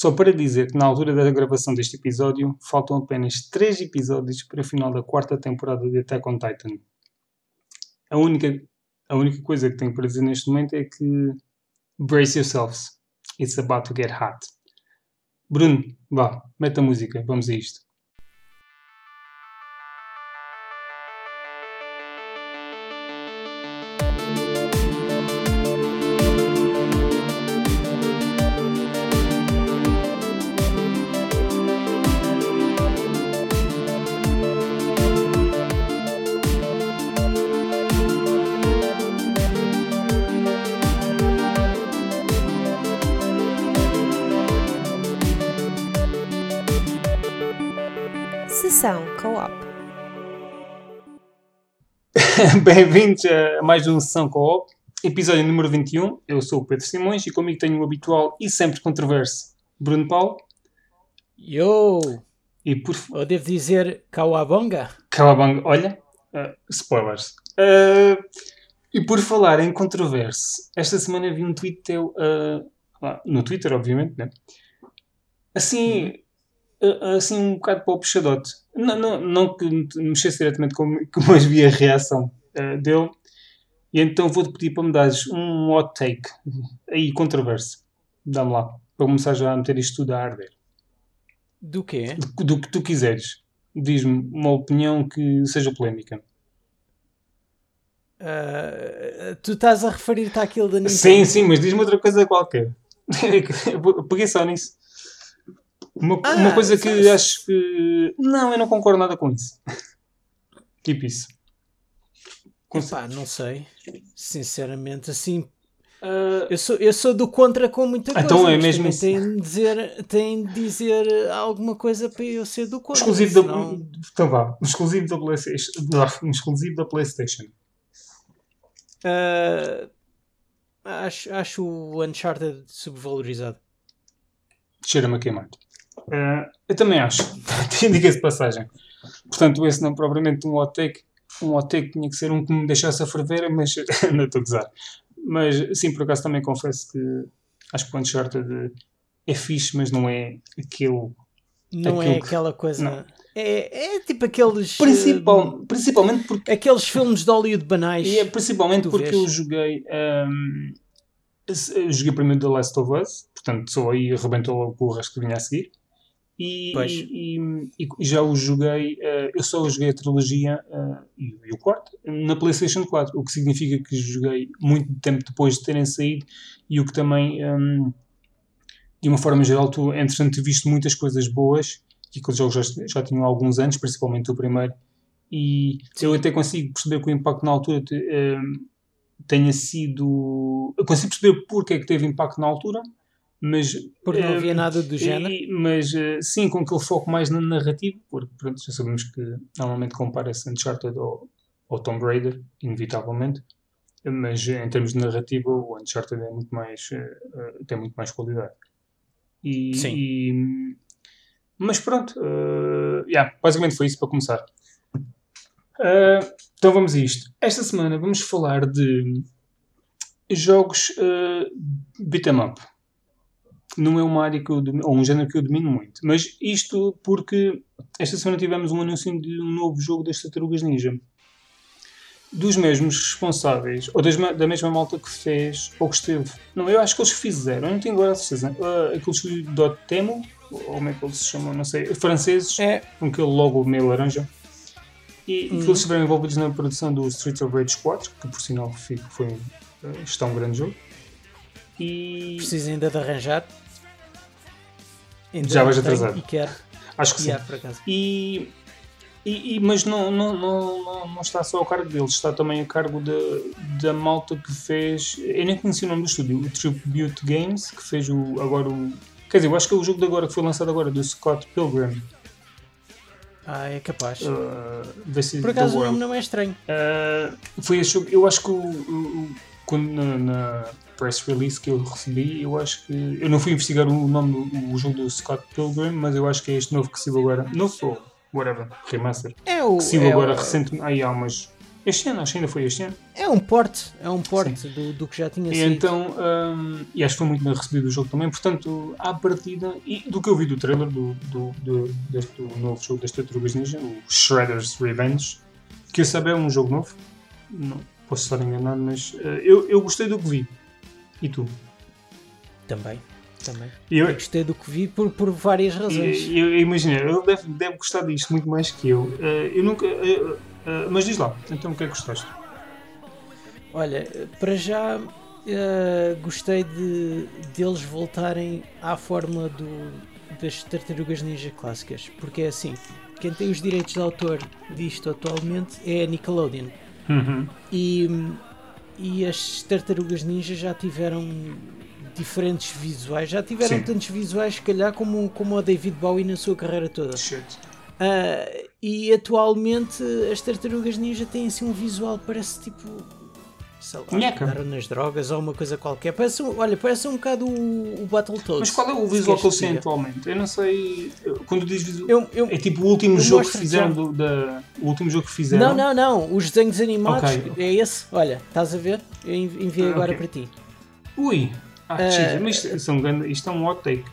Só para dizer que na altura da gravação deste episódio faltam apenas 3 episódios para o final da quarta temporada de Attack on Titan. A única, a única coisa que tenho para dizer neste momento é que brace yourselves. It's about to get hot. Bruno, vá, mete a música, vamos a isto. Bem-vindos a mais uma sessão Co-op, episódio número 21. Eu sou o Pedro Simões e comigo tenho o habitual e sempre controverso Bruno Paulo. Yo! E por Eu devo dizer Kawabonga? Calabang, olha, uh, spoilers. Uh, e por falar em controverso, esta semana vi um tweet teu, uh, no Twitter, obviamente, né? Assim, assim um bocado para o puxadote. Não, não, não que me mexesse diretamente com, com mas vi a reação uh, dele. E então vou-te pedir para me dares um hot take, aí controverso. Dá-me lá, para começar já a meter isto tudo a arder. Do quê? Do, do que tu quiseres. Diz-me uma opinião que seja polémica. Ah, tu estás a referir-te àquilo da Nintendo? Sim, sim, mas diz-me outra coisa qualquer. Peguei só nisso. Uma, Ah, uma coisa que sabes- acho que. Não, eu não concordo nada com isso. Tipo isso. Epá, não sei. Sinceramente, assim, Ah, eu sou, eu sou do contra com muita coisa. Então é mesmo isso. Tem de, dizer, tem de dizer alguma coisa para eu ser do contra. exclusivo da. senão- Então vá. Exclusivo da PlayStation. Exclusivo da PlayStation. Ah, acho, acho o Uncharted subvalorizado. Cheira-me a queimar. Ah, eu também acho. De passagem. Portanto, esse não é propriamente um hot take. Um hot take tinha que ser um que me deixasse a ferver, mas não estou a gozar. Mas sim, por acaso também confesso que acho que o Uncharted é fixe, mas não é aquele. Não é Aquilo que- aquela coisa. não. É, é tipo aqueles. Principal, principalmente porque. aqueles filmes de Hollywood banais. E é principalmente porque vês. eu joguei. ahm, eu joguei primeiro The Last of Us, portanto, só aí arrebentou logo o resto que vinha a seguir. E, e- e- e já o joguei, eh, eu só joguei a trilogia eh, e, o quarto na PlayStation 4, o que significa que joguei muito tempo depois de terem saído e o que também, ahm, de uma forma geral, tu, entretanto, viste muitas coisas boas que aqueles jogos já, já tinham alguns anos, principalmente o primeiro, e eu até consigo perceber que o impacto na altura te- ahm, tenha sido. Eu consigo perceber porque é que teve impacto na altura, mas Porque não eh, havia nada do género. e- mas eh, sim, com aquele foco mais na narrativa, porque pronto, já sabemos que normalmente compara-se Uncharted ao, ao Tomb Raider, inevitavelmente, mas eh, em termos de narrativa, o Uncharted é muito mais, eh, tem muito mais qualidade. E, Sim. e- mas pronto, eh, yeah, basicamente foi isso para começar. Eh, então vamos a isto. Esta semana vamos falar de jogos uh, beat 'em up não é uma área que eu domino, ou um género que eu domino muito. Mas isto porque esta semana tivemos um anúncio de um novo jogo das Tartarugas Ninja. Dos mesmos responsáveis, ou das da mesma malta que fez, ou que esteve. Não, eu acho que eles fizeram, eu não tenho agora a certeza. Uh, aquele estúdio Dotemu, ou como é que eles se chamam, não sei, franceses, É, com aquele logo meio laranja. E, e que Hum. eles estiveram envolvidos na produção do Streets of Rage 4, que por sinal foi, foi, uh, está um grande jogo. E preciso ainda de arranjar. Já vais atrasado. E quero. acho que sim. Yeah, por acaso. E, e- e- mas não, não, não, não, está só a cargo deles, está também a cargo da, da malta que fez. Eu nem conheci o nome do estúdio, o Tribute Games, que fez o, agora o. Quer dizer, eu acho que é o jogo de agora que foi lançado agora, do Scott Pilgrim. Ah, é capaz. Uh, por acaso o nome não é estranho. Uh, foi esse jogo, eu acho que o- quando na, na press release que eu recebi, eu acho que. Eu não fui investigar o nome do o jogo do Scott Pilgrim, mas eu acho que é este novo que saiu agora. Novo ou whatever, remaster. É o. que saiu é agora o- recentemente. Aí há umas. Este ano, acho que ainda foi este ano. É um porte, é um porte do, do que já tinha E sido. então, hum, e acho que foi muito bem recebido o jogo também, portanto, à partida, e do que eu vi do trailer do, do, do- deste do novo jogo das Tartarugas Ninja, o Shredder's Revenge, que eu saber é um jogo novo, não posso estar enganado, mas eh, eu, eu gostei do que vi. E tu? Também, também. Eu, Eu gostei do que vi por, por várias razões. eu, eu imagino, ele deve, deve gostar disto muito mais que eu. Eh, eu nunca. eh, mas diz lá, então o que é que gostaste? Olha, para já gostei de deles voltarem à fórmula do, das tartarugas ninja clássicas, porque é assim, quem tem os direitos de autor disto atualmente é a Nickelodeon. Uhum. E, e as tartarugas ninja já tiveram diferentes visuais, já tiveram Sim. tantos visuais, se calhar, como, como o David Bowie na sua carreira toda. Ah, e atualmente as tartarugas ninja têm assim um visual, parece tipo. Sei lá, Nheca. andaram nas drogas ou uma coisa qualquer. Parece, um- olha, parece um bocado o, o Battletoads. Mas qual é o visual que sei diga. atualmente? Eu não sei. Quando diz visual. Eu, eu, É tipo o último jogo que fizeram do, da, o último jogo que fizeram. não, não, não. Os desenhos animados Ok. é esse. Olha, estás a ver? Eu envi- enviei Ah, agora ok. para ti. Ui! Ah, Jesus, mas isto, isto é um isto é um hot take.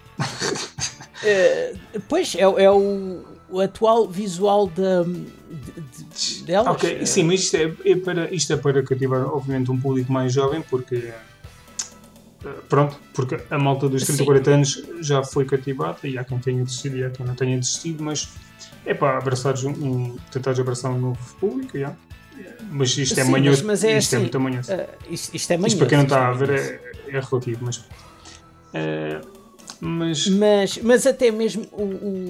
Eh, pois, é, é o, o atual visual da, de, de- delas. Ok, sim, mas isto é, é para, isto é para cativar, obviamente, um público mais jovem, porque. eh, Pronto, porque a malta dos 30, Sim. 40 anos já foi cativada e há quem tenha desistido e há quem não tenha desistido, mas é para abraçares um, um, tentares abraçar um novo público, já. mas isto é Sim, manhoso, mas- mas é isto é assim, muito manhoso. eh, isto, isto é Isto manhoso, para quem não isto está é a ver manhoso. é, é relativo, mas. eh, mas. Mas, mas até mesmo o,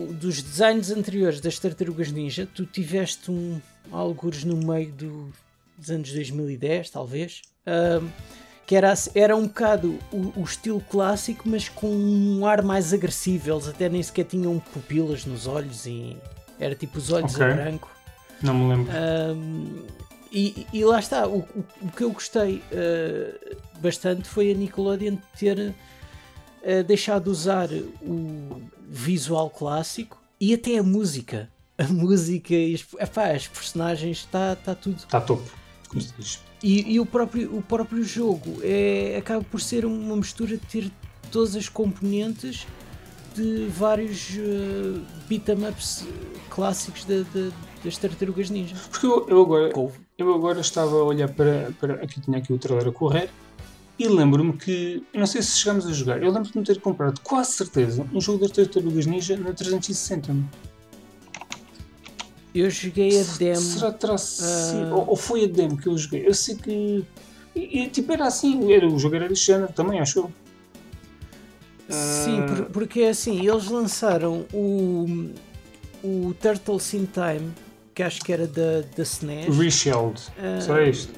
o- dos designs anteriores das Tartarugas Ninja, tu tiveste um algures no meio do- dos anos 2010, talvez, que era, era um bocado o, o estilo clássico, mas com um ar mais agressivo. Eles até nem sequer tinham pupilas nos olhos e era tipo os olhos Ok. a branco. Não me lembro. Um, e, e lá está, o, o- o que eu gostei uh, bastante foi a Nickelodeon ter uh, deixado de usar o visual clássico e até a música. A música e as, epá, as personagens, está tá tudo. Está topo, como se diz. E, e o, próprio, o próprio jogo é, acaba por ser uma mistura de ter todas as componentes de vários uh, beat-em ups clássicos da- da- das tartarugas ninja. Porque eu, eu agora. Couve. Eu agora estava a olhar para, para. Aqui tinha aqui o trailer a correr e lembro-me que. Não sei se chegámos a jogar. Eu lembro-me de ter comprado, quase certeza, um jogo das Tartarugas Ninja na 360. Eu joguei a demo. Será que terá sido? Ah. Ou, ou foi a demo que eu joguei? Eu sei que. E, e, tipo, era assim. Era, o jogo era deste género também, acho eu. Sim, Ah. por- porque é assim, eles lançaram o, o Turtles in Time, que acho que era da, da SNES. Reshelled. Ah. Será este?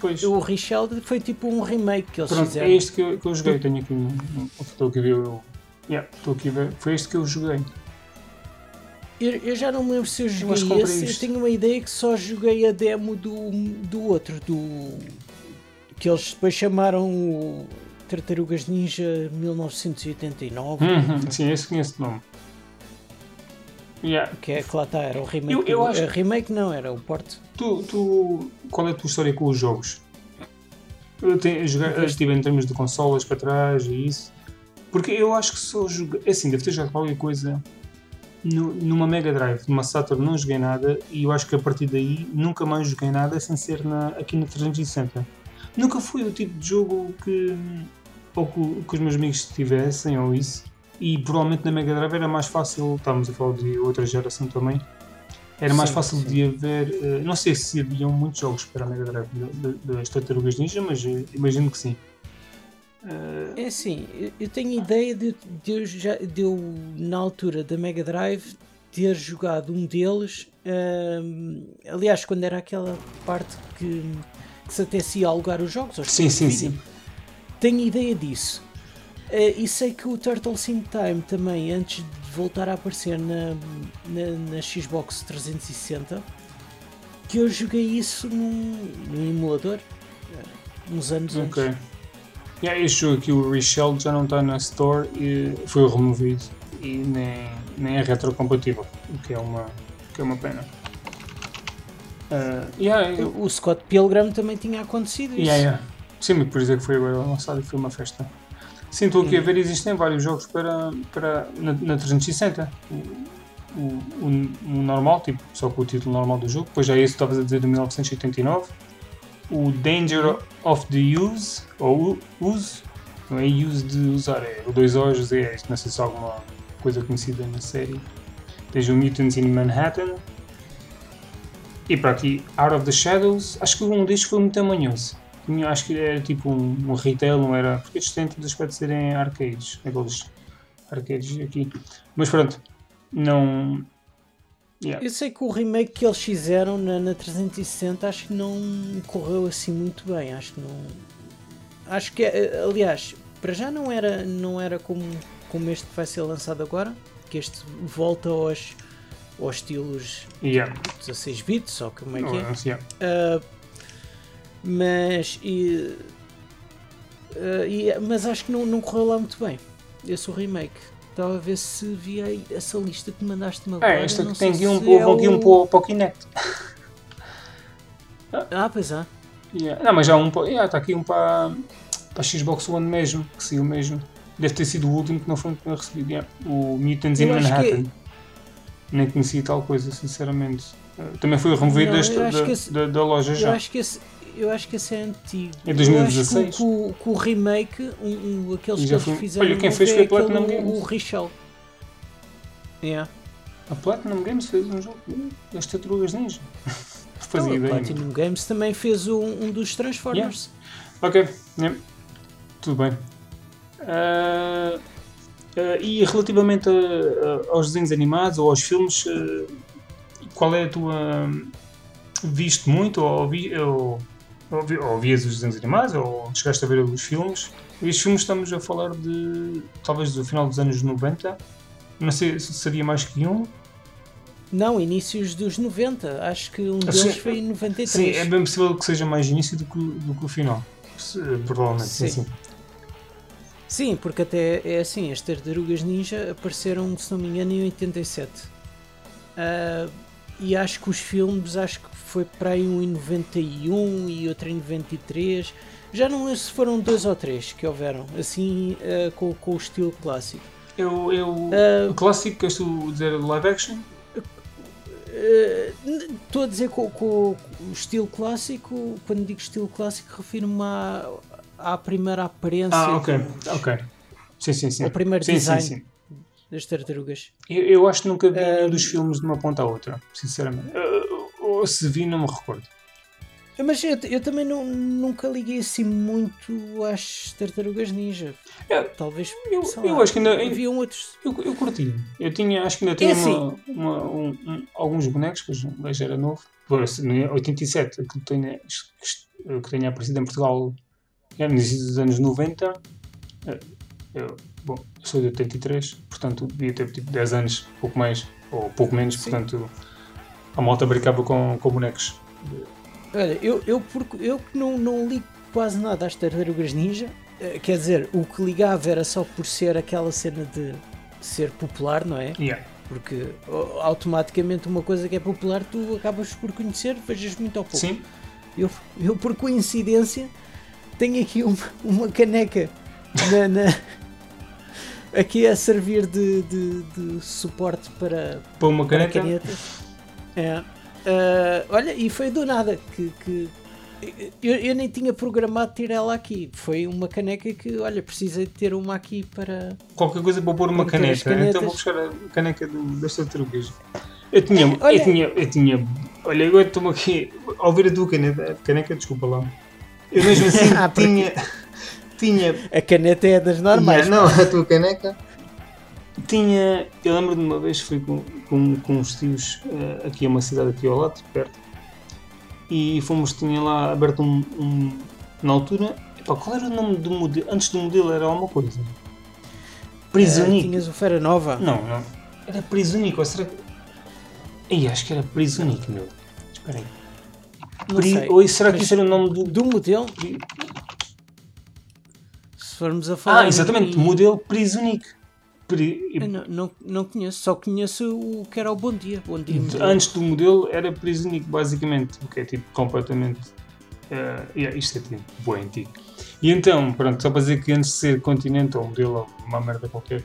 Pois. O Richeld foi tipo um remake que eles Pronto, fizeram. é este que eu, que eu joguei. Tenho aqui. um- Estou aqui a ver. o- Yeah, estou aqui a ver. Foi este que eu joguei. Eu, eu já não me lembro se eu joguei esse. Eu isto. tenho uma ideia que só joguei a demo do, do outro, do. que eles depois chamaram o Tartarugas Ninja 1989. Uhum, sim, esse conheço de nome. Yeah. Que é que lá está, era o remake. Eu- eu acho- eh, remake não, era o porte. Tu, tu, qual é a tua história com os jogos? Eu, tenho, eu joguei, eu estive em termos de consolas para trás e isso. Porque eu acho que só joguei. é Assim, deve ter jogado qualquer coisa no- numa Mega Drive, numa Saturn, não joguei nada e eu acho que a partir daí nunca mais joguei nada sem ser na, aqui na 360. Nunca foi o tipo de jogo que, ou que, que os meus amigos tivessem ou isso. E provavelmente na Mega Drive era mais fácil, estávamos a falar de outra geração também, era mais Sim, fácil sim. de haver. eh, não sei se haviam muitos jogos para a Mega Drive das Tartarugas Ninja, mas eh, imagino que sim. É assim, eu- tenho ideia de, de eu, já, de eu, na altura da Mega Drive, ter jogado um deles. ahm, aliás, quando era aquela parte que, que se até se ia alugar os jogos. aos sim, sim, vídeo. sim. Tenho ideia disso. Eh, e sei que o Turtles in Time também, antes de voltar a aparecer na, na, na Xbox 360, que eu joguei isso num, num emulador, eh, uns anos Ok. antes. Yeah, este jogo aqui, o Reshelled, já não está na Store e foi removido e nem, nem é retrocompatível, o que é uma, que é uma pena. Uh, yeah, eu, O Scott Pilgrim também tinha acontecido isso. yeah, yeah. Sim, mas por isso é que foi agora lançado e foi uma festa. Sim, estou aqui a ver, existem vários jogos para, para, na, na 360. O, o, o, normal, tipo, só com o título normal do jogo. Depois já esse estavas a dizer de 1989. O Danger of the Use, ou Use, não é Use de usar, é o dois O's, é isto, não sei se há alguma coisa conhecida na série. Tens o Mutants in Manhattan. E para aqui, Out of the Shadows, acho que um destes foi muito amanhoso. Tinha- Acho que era tipo um, um retail, não era. Porque estes têm todo o aspecto de serem arcades, aqueles arcades aqui. Mas pronto, não. Yeah. Eu sei que o remake que eles fizeram na, na 360 acho que não correu assim muito bem. Acho que não. Acho que, eh, aliás, para já não era, não era como, como este que vai ser lançado agora, que este volta aos, aos estilos Yeah. 16 bits, ou como é que é. sei, yeah. Ah, mas, e, ah, e- mas acho que não, não correu lá muito bem. Esse o remake. Estava a ver se via aí essa lista que mandaste-me agora. É, este não aqui tem um, pouco é um o- para, o- para o Kinect. Ah, pois é. Yeah. Não, mas já um para. Yeah, está aqui um para, para a Xbox One mesmo, que saiu mesmo. Deve ter sido o último que não foi recebido. yeah. O Mutants in Eu acho que- Manhattan. Nem conheci tal coisa, sinceramente. Uh, Também foi removido Não, desta- eu da, que esse- da, da loja Eu já. acho que esse, eu acho que esse é antigo. É 2016. Eu acho que, o- que o- remake, um, um, aqueles que eles foi- fizeram. olha, quem fez é foi a aquele, Platinum o- Games. O Richel. Yeah. A Platinum Games fez um jogo das Tartarugas Ninja. Então, Fazia a ideia. Platinum Games também fez um, um dos Transformers. Ok, yeah. tudo bem. Ah, ah, e relativamente a- a- aos desenhos animados ou aos filmes, ah, qual é a tua. Viste muito ou, ou, ou, vi- ou vias os desenhos animados ou chegaste a ver os filmes? Estes filmes estamos a falar de talvez do final dos anos 90. Não sei se seria mais que um. Não, inícios dos 90. Acho que um Ah, deles sim. foi em 93. Sim, é bem possível que seja mais início do que, do que o final. Provavelmente, sim. Sim. sim. Porque até é assim, as tartarugas ninja apareceram, se não me engano, em 87. Ah, e acho que os filmes, acho que foi para aí um em 91 e outro em 93. Já não lembro se foram dois ou três que houveram, assim, ah, com, com o estilo clássico. Eu, eu, Ah, o clássico, queres tu dizer live action? n- Estou a dizer com, com o estilo clássico, quando digo estilo clássico, refiro-me à, à primeira aparência, Ah, ok, dos- ok. Sim, sim, sim. ao primeiro sim, design sim, sim. Das tartarugas. Eu, eu acho que nunca vi Ah, nenhum dos filmes de uma ponta à outra, sinceramente. Ah, Ou se vi, não me recordo. Mas eu, eu também não, nunca liguei assim muito às tartarugas ninja. É, Talvez. eu- eu acho que ainda- Haviam outros. Eu, eu curti. Eu tinha, acho que ainda tinha É assim. uma- uma- um- um- alguns bonecos, pois o gajo era novo. Pois, no 87, que tenha, que tenha aparecido em Portugal é, no início dos anos 90. eh, Eu, bom, eu sou de 83, portanto devia ter tipo 10 anos, pouco mais, ou pouco menos, Sim. portanto a malta brincava com, com bonecos. Olha, eu, eu, porque, eu que não, não ligo quase nada às tartarugas ninja. eh, Quer dizer, o que ligava era só por ser aquela cena de ser popular, não é? Yeah. Porque automaticamente uma coisa que é popular tu acabas por conhecer, vejas muito ao pouco. Sim, Eu, eu por coincidência tenho aqui uma, uma caneca na, na- aqui a servir de, de- de suporte para, para uma para caneta. canetas. É. Ah, olha, e foi do nada que, que- eu, eu nem tinha programado ter ela aqui. Foi uma caneca que, olha, precisei de ter uma aqui para. qualquer coisa para pôr uma Para caneta. Então vou buscar a caneca do, das tartarugas. Eu tinha, Olha- eu tinha, eu tinha. Olha, agora estou aqui. Ao ver a tua caneta, caneca, desculpa lá. Eu mesmo assim Ah, porque- tinha. A caneta é das normais. não, a tua caneca. Tinha. Eu lembro de uma vez fui com, com, com uns tios eh, aqui a uma cidade aqui ao lado, perto. E fomos, tinha lá aberto um. um- na altura. Epá, qual era o nome do modelo? Antes do modelo era alguma coisa. Ah, Prisonic. tinhas o Fera Nova. Não, não. Era Prisonic, ou será que. Ih, acho que era Prisonic, meu. Espera aí. Não Pri- sei. Ou será que isso era o nome do. Do modelo, formos a falar. Ah, exatamente, em- modelo Prisonic. pri- não, não, não conheço, só conheço o que era o Bom Dia. Bom Dia. modelo. antes do modelo era prisonico, basicamente, o que é tipo completamente. eh, yeah, isto é tipo bem antigo. E então, pronto, só para dizer que antes de ser Continental, o modelo, ou uma merda qualquer,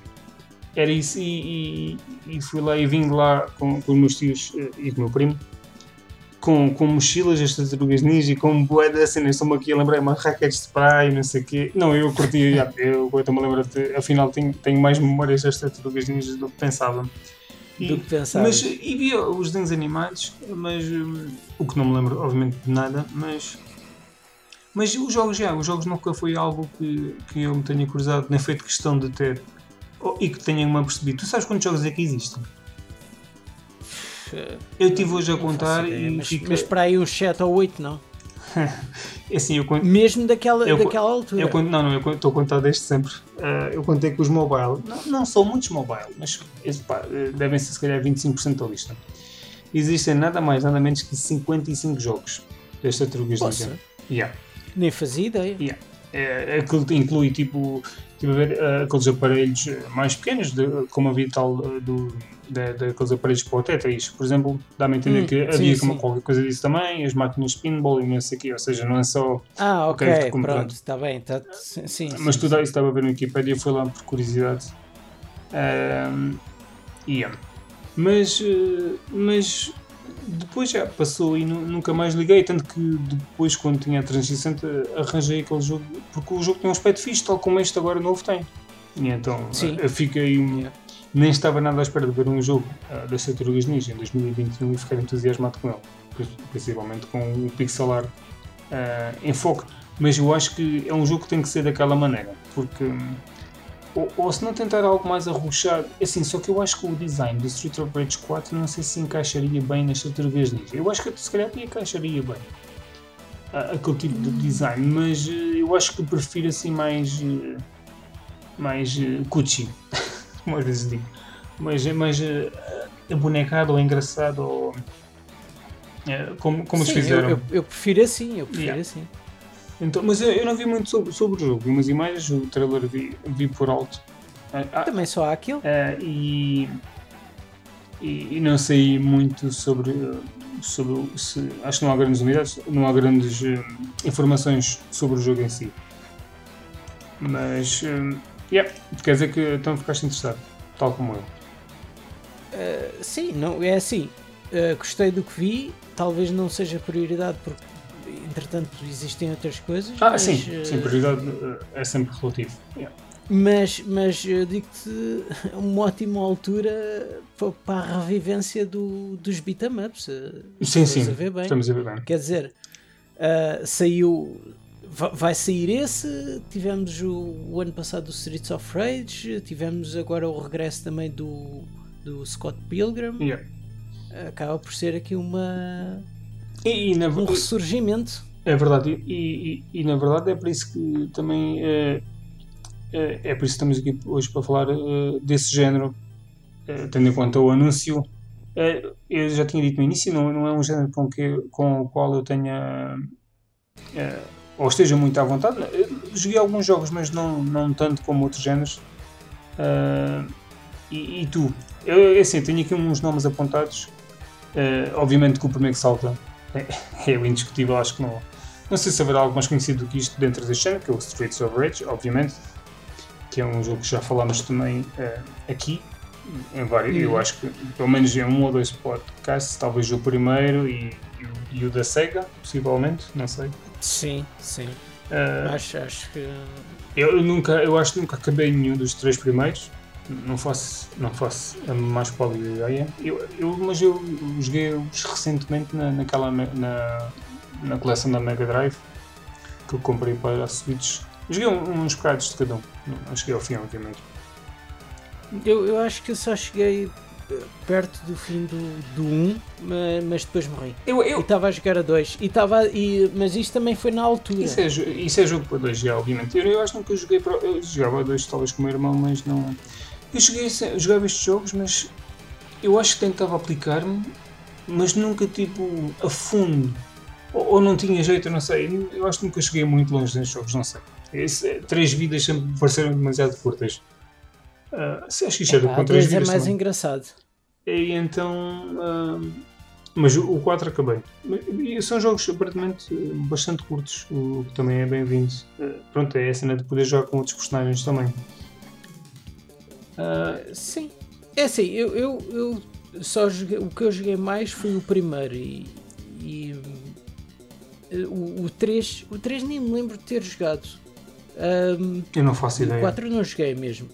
era isso. E, e, e fui lá e vim lá com, com os meus tios eh, e com o meu primo. Com, com mochilas, as tartarugas ninja e com bué da cena. Eu Estou-me aqui a lembrar uma raquetes de praia não sei o quê. Não, eu curti, já, eu estou-me a lembrar, de, afinal tenho, tenho mais memórias das tartarugas ninjas do que pensava. E- Do que pensava. mas e via os desenhos animados, mas hum, o que não me lembro, obviamente, de nada, mas. Mas os jogos já, os jogos nunca foi algo que, que eu me tenha cruzado, nem feito questão de ter. E que tenha me percebido. Tu sabes quantos jogos é que existem? Eu estive hoje a contar ideia, e mas, fica. mas para aí uns 7 ou 8, não? Assim, eu conto. Mesmo daquela, Eu- daquela altura. Eu conto, não, não, eu estou a contar desde sempre. Ah, eu contei com os mobile. Não, não são muitos mobile, mas pá, eh, devem ser se calhar 25% da lista. Existem nada mais, nada menos que 55 jogos desta Poça. ninja. Yeah. Nem fazia ideia. Yeah. É, aquilo inclui tipo, tipo a ver, ah, aqueles aparelhos eh, mais pequenos, de, como havia tal ah, do, da- daqueles aparelhos para o Tetris, por exemplo, dá-me a entender Hum, que sim, havia sim. como qualquer coisa disso também, as máquinas de pinball e não sei o quê, ou seja, não é só Ah, ok, pronto, está bem. Tá, sim, sim, Mas sim, tudo isso estava a ver no Wikipedia, fui lá por curiosidade. Ahm, e yeah. Mas, eh, mas depois já passou e nu- nunca mais liguei. Tanto que depois, quando tinha a 360, arranjei aquele jogo. Porque o jogo tem um aspecto fixe, tal como este agora novo tem. E então Sim. eu fiquei. Nem estava nada à espera de ver um jogo uh, das Tartarugas Ninja em 2021 e ficar entusiasmado com ele. Pri- Principalmente com o pixel art uh, em foco. Mas eu acho que é um jogo que tem que ser daquela maneira. Porque. Ou, ou se não tentar algo mais arrochado. Assim, só que eu acho que o design do Street of Rage 4 não sei se encaixaria bem nas Tartarugas Ninja. Eu acho que se calhar encaixaria bem. ah, aquele tipo de design. Mas eh, eu acho que prefiro assim mais. eh, mais uh, cuchi. Como às vezes digo. Mas é mais eh, abonecado ou engraçado ou. eh, como como Sim, fizeram. Eu, eu, eu prefiro assim, eu prefiro Yeah. assim. Então, mas eu, eu não vi muito sobre, sobre o jogo. Vi umas imagens, o trailer vi, vi por alto. Ah, ah, Também só há aquilo. ah, e, e, e não sei muito sobre. sobre se, acho que não há grandes unidades, não há grandes eh, informações sobre o jogo em si. Mas. eh, yeah, quer dizer que então ficaste interessado, tal como eu. Uh, sim, não, é assim. Uh, gostei do que vi, talvez não seja prioridade porque entretanto existem outras coisas. Ah, mas, sim, uh, sim, prioridade eh, é sempre relativo. Yeah. Mas, mas eu digo-te uma ótima altura pa- para a revivência do, dos beat'em ups. uh, Sim, sim, a ver bem. estamos a ver bem. Quer dizer, uh, saiu. va- Vai sair esse. Tivemos o, o ano passado o Streets of Rage. Tivemos agora o regresso também do, do Scott Pilgrim. Yeah. Acaba por ser aqui uma, E, e na, um ressurgimento. É verdade, e, e- e na verdade é por isso que também é, é, é por isso que estamos aqui hoje para falar eh, desse género, tendo em conta o anúncio. Eu já tinha dito no início, não, não é um género com, que, com o qual eu tenha ou esteja muito à vontade. Eu joguei alguns jogos, mas não, não tanto como outros géneros. E, e tu? Eu, assim, tenho aqui uns nomes apontados. Obviamente que o primeiro que salta é, é o indiscutível, acho que não. Não sei se haverá algo mais conhecido do que isto dentro deste género, que é o Streets of Rage, obviamente, que é um jogo que já falámos também eh, aqui, em vários, eu Uhum. acho que pelo menos em um ou dois podcasts, talvez o primeiro e, e o- e o da SEGA, possivelmente, não sei. Sim, sim. Eh, Acho, acho que. eu nunca, eu acho que nunca acabei nenhum dos três primeiros. Não faço, não faço a mais pálida ideia. Eu, eu, mas eu joguei-os recentemente na, naquela, na, na coleção da Mega Drive que eu comprei para a Switch. Joguei um- uns bocados de cada um. Não, cheguei ao fim, obviamente. Eu, eu acho que eu só cheguei perto do fim do, do 1, ma- mas depois morri. Eu, eu, estava a jogar a 2. E e, mas isto também foi na altura. isso, é, isso é jogo para dois, já, obviamente. Eu, eu acho que nunca joguei para. Eu jogava a dois, talvez com o meu irmão, mas não. Eu cheguei jogava estes jogos, mas eu acho que tentava aplicar-me, mas nunca tipo a fundo. Ou, ou não tinha jeito, eu não sei. Eu acho que nunca cheguei muito longe nestes jogos, não sei. Esse, três vidas sempre me pareceram demasiado curtas. Uh, acho que isto é do Ah, com 3 2 é vidas mais também. engraçado. E então. ah, mas o o 4 acabei. E são jogos aparentemente bastante curtos, o que também é bem-vindo. Eh, Pronto, é a cena de poder jogar com outros personagens também. Ah, Sim. É assim, eu, eu, eu só joguei, o que eu joguei mais foi o primeiro e, e, hum, o, o 3, o 3 nem me lembro de ter jogado. Hum, eu não faço o ideia. 4 eu não joguei mesmo.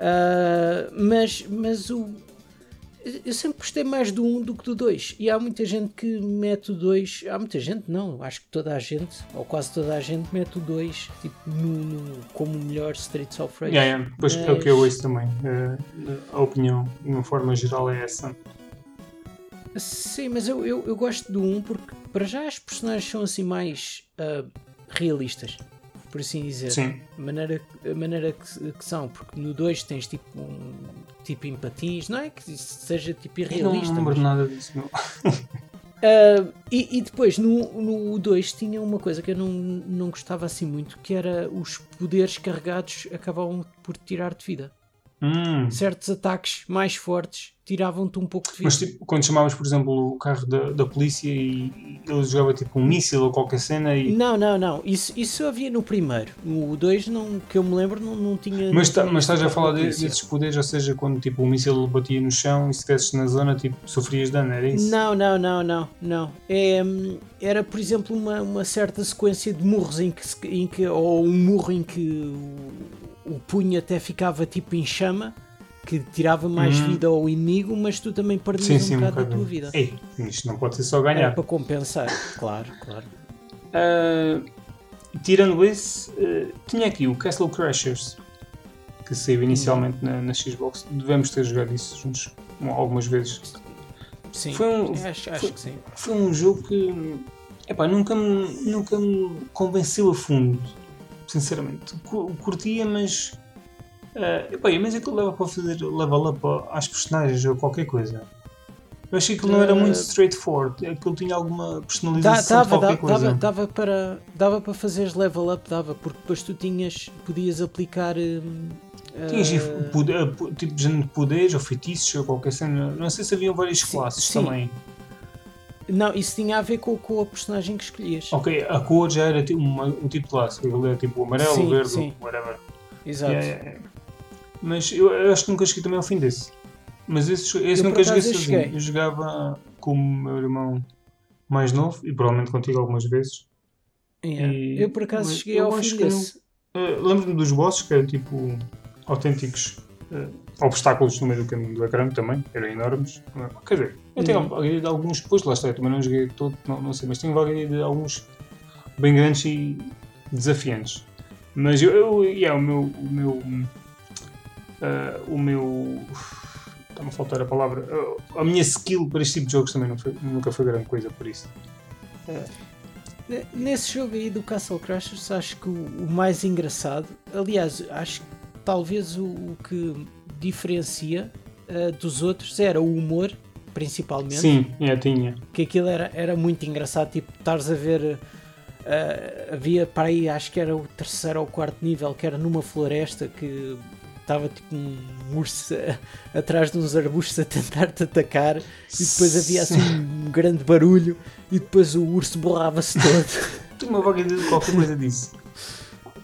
Ah, mas, mas o. Eu sempre gostei mais do 1 do que do 2. E há muita gente que mete o 2. Há muita gente, não. Acho que toda a gente, ou quase toda a gente, mete o 2 tipo, no, no- como o melhor Streets of Rage. Yeah, yeah. Pois é o que eu Mas- ouço também. Eh, a opinião, de uma forma geral, é essa. Sim, mas eu, eu, eu gosto do 1 porque, para já, as personagens são assim mais ah, realistas, por assim dizer. Sim. A maneira, a maneira que, que são, porque no 2 tens tipo um tipo em patins, não é que isso seja tipo Eu não irrealista. lembro mas- nada disso. não. Ah, e, e depois no, no 2 tinha uma coisa que eu não, não gostava assim muito, que era os poderes carregados acabavam por tirar de vida. Hum. Certos ataques mais fortes tiravam-te um pouco de vida. Mas tipo, quando chamavas, por exemplo, o carro da, da polícia e ele jogava tipo um míssil ou qualquer cena e. Não, não, não. Isso, isso havia no primeiro. No 2, não, que eu me lembro, não, não tinha. Mas, não tá- mas estás a falar de- desses poderes, ou seja, quando tipo, o míssil batia no chão e se estivesses na zona, tipo, sofrias dano, era isso? Não, não, não, não, não. É, hum, era, por exemplo, uma, uma certa sequência de murros em que, em que ou um murro em que o, o punho até ficava tipo em chama, que tirava mais Uhum. vida ao inimigo, mas tu também perdias Sim, um sim, um bocado da bocado. tua vida. Ei, isto não pode ser só Era ganhar. para compensar, claro, claro. Ah, tirando esse, ah, tinha aqui o Castle Crashers, que saiu inicialmente na, na Xbox. Devemos ter jogado isso juntos algumas vezes. Sim, Foi um- acho, acho foi- que sim. Foi um jogo que epá, nunca, me, nunca me convenceu a fundo, sinceramente. Cu- Curtia, mas. Ah, epá, mas aquilo leva para fazer level up às personagens ou qualquer coisa. Eu achei que aquilo não era muito Ah. straightforward, aquilo tinha alguma personalização de Dava, qualquer dava, coisa. dava, dava para, dava para fazeres level up, dava, porque depois tu tinhas, podias aplicar. hum, Tinhas po- tipo de género de poderes ou feitiços ou qualquer cena. Não sei se haviam várias Sim, classes sim. também. Não, isso tinha a ver com, com a personagem que escolhias. Ok, a cor já era tipo uma- um tipo de classe. Aquilo era tipo o amarelo, Sim, verde, whatever. Exato. Yeah, yeah. Mas eu, eu acho que nunca cheguei também ao fim desse. Mas esse, esse Eu, nunca joguei sozinho. cheguei. Eu jogava com o meu irmão mais novo e provavelmente contigo algumas vezes. Yeah. E- eu por acaso mas cheguei ao fim desse. Uh, Lembro-me dos bosses que eram tipo autênticos uh, obstáculos no meio do caminho do ecrã também, eram enormes. Quer dizer, eu tenho Uhum. vaga ideia de alguns, depois lá está, eu também não joguei todo, não, não sei, mas tenho ideia de alguns bem grandes e desafiantes. Mas eu, eu yeah, o meu. O meu, uh, o meu está-me a faltar a palavra. uh, a minha skill para este tipo de jogos também foi- nunca foi grande coisa por isso. Ne- Nesse jogo aí do Castle Crashers, acho que o, o mais engraçado, aliás, acho que talvez o, o que diferencia ah, dos outros era o humor, principalmente. Sim, yeah, tinha. que aquilo era, era muito engraçado, tipo, estares a ver. ah, havia para aí, acho que era o terceiro ou quarto nível, que era numa floresta que estava tipo um urso atrás de uns arbustos a tentar-te atacar e depois havia assim um grande barulho e depois o urso borrava-se todo. Vaga ideia de qualquer coisa disso.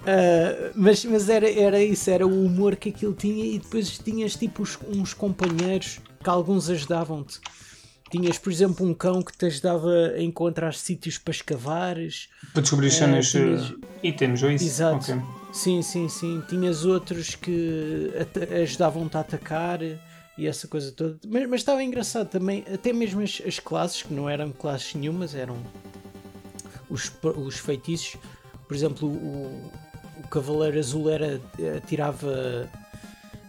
Ah, mas mas era, era isso, era o humor que aquilo tinha e depois tinhas tipo os- uns companheiros que alguns ajudavam-te. Tinhas, por exemplo, um cão que te ajudava a encontrar sítios para escavares. Para descobrir É, cenas, tinhas- uh, itens ou isso? Exato. Ok. Sim, sim, sim. Tinhas outros que ajudavam-te a atacar e essa coisa toda. Mas, mas estava engraçado também, até mesmo as, as classes, que não eram classes nenhumas, eram os, os feitiços. Por exemplo, o, o Cavaleiro Azul era, tirava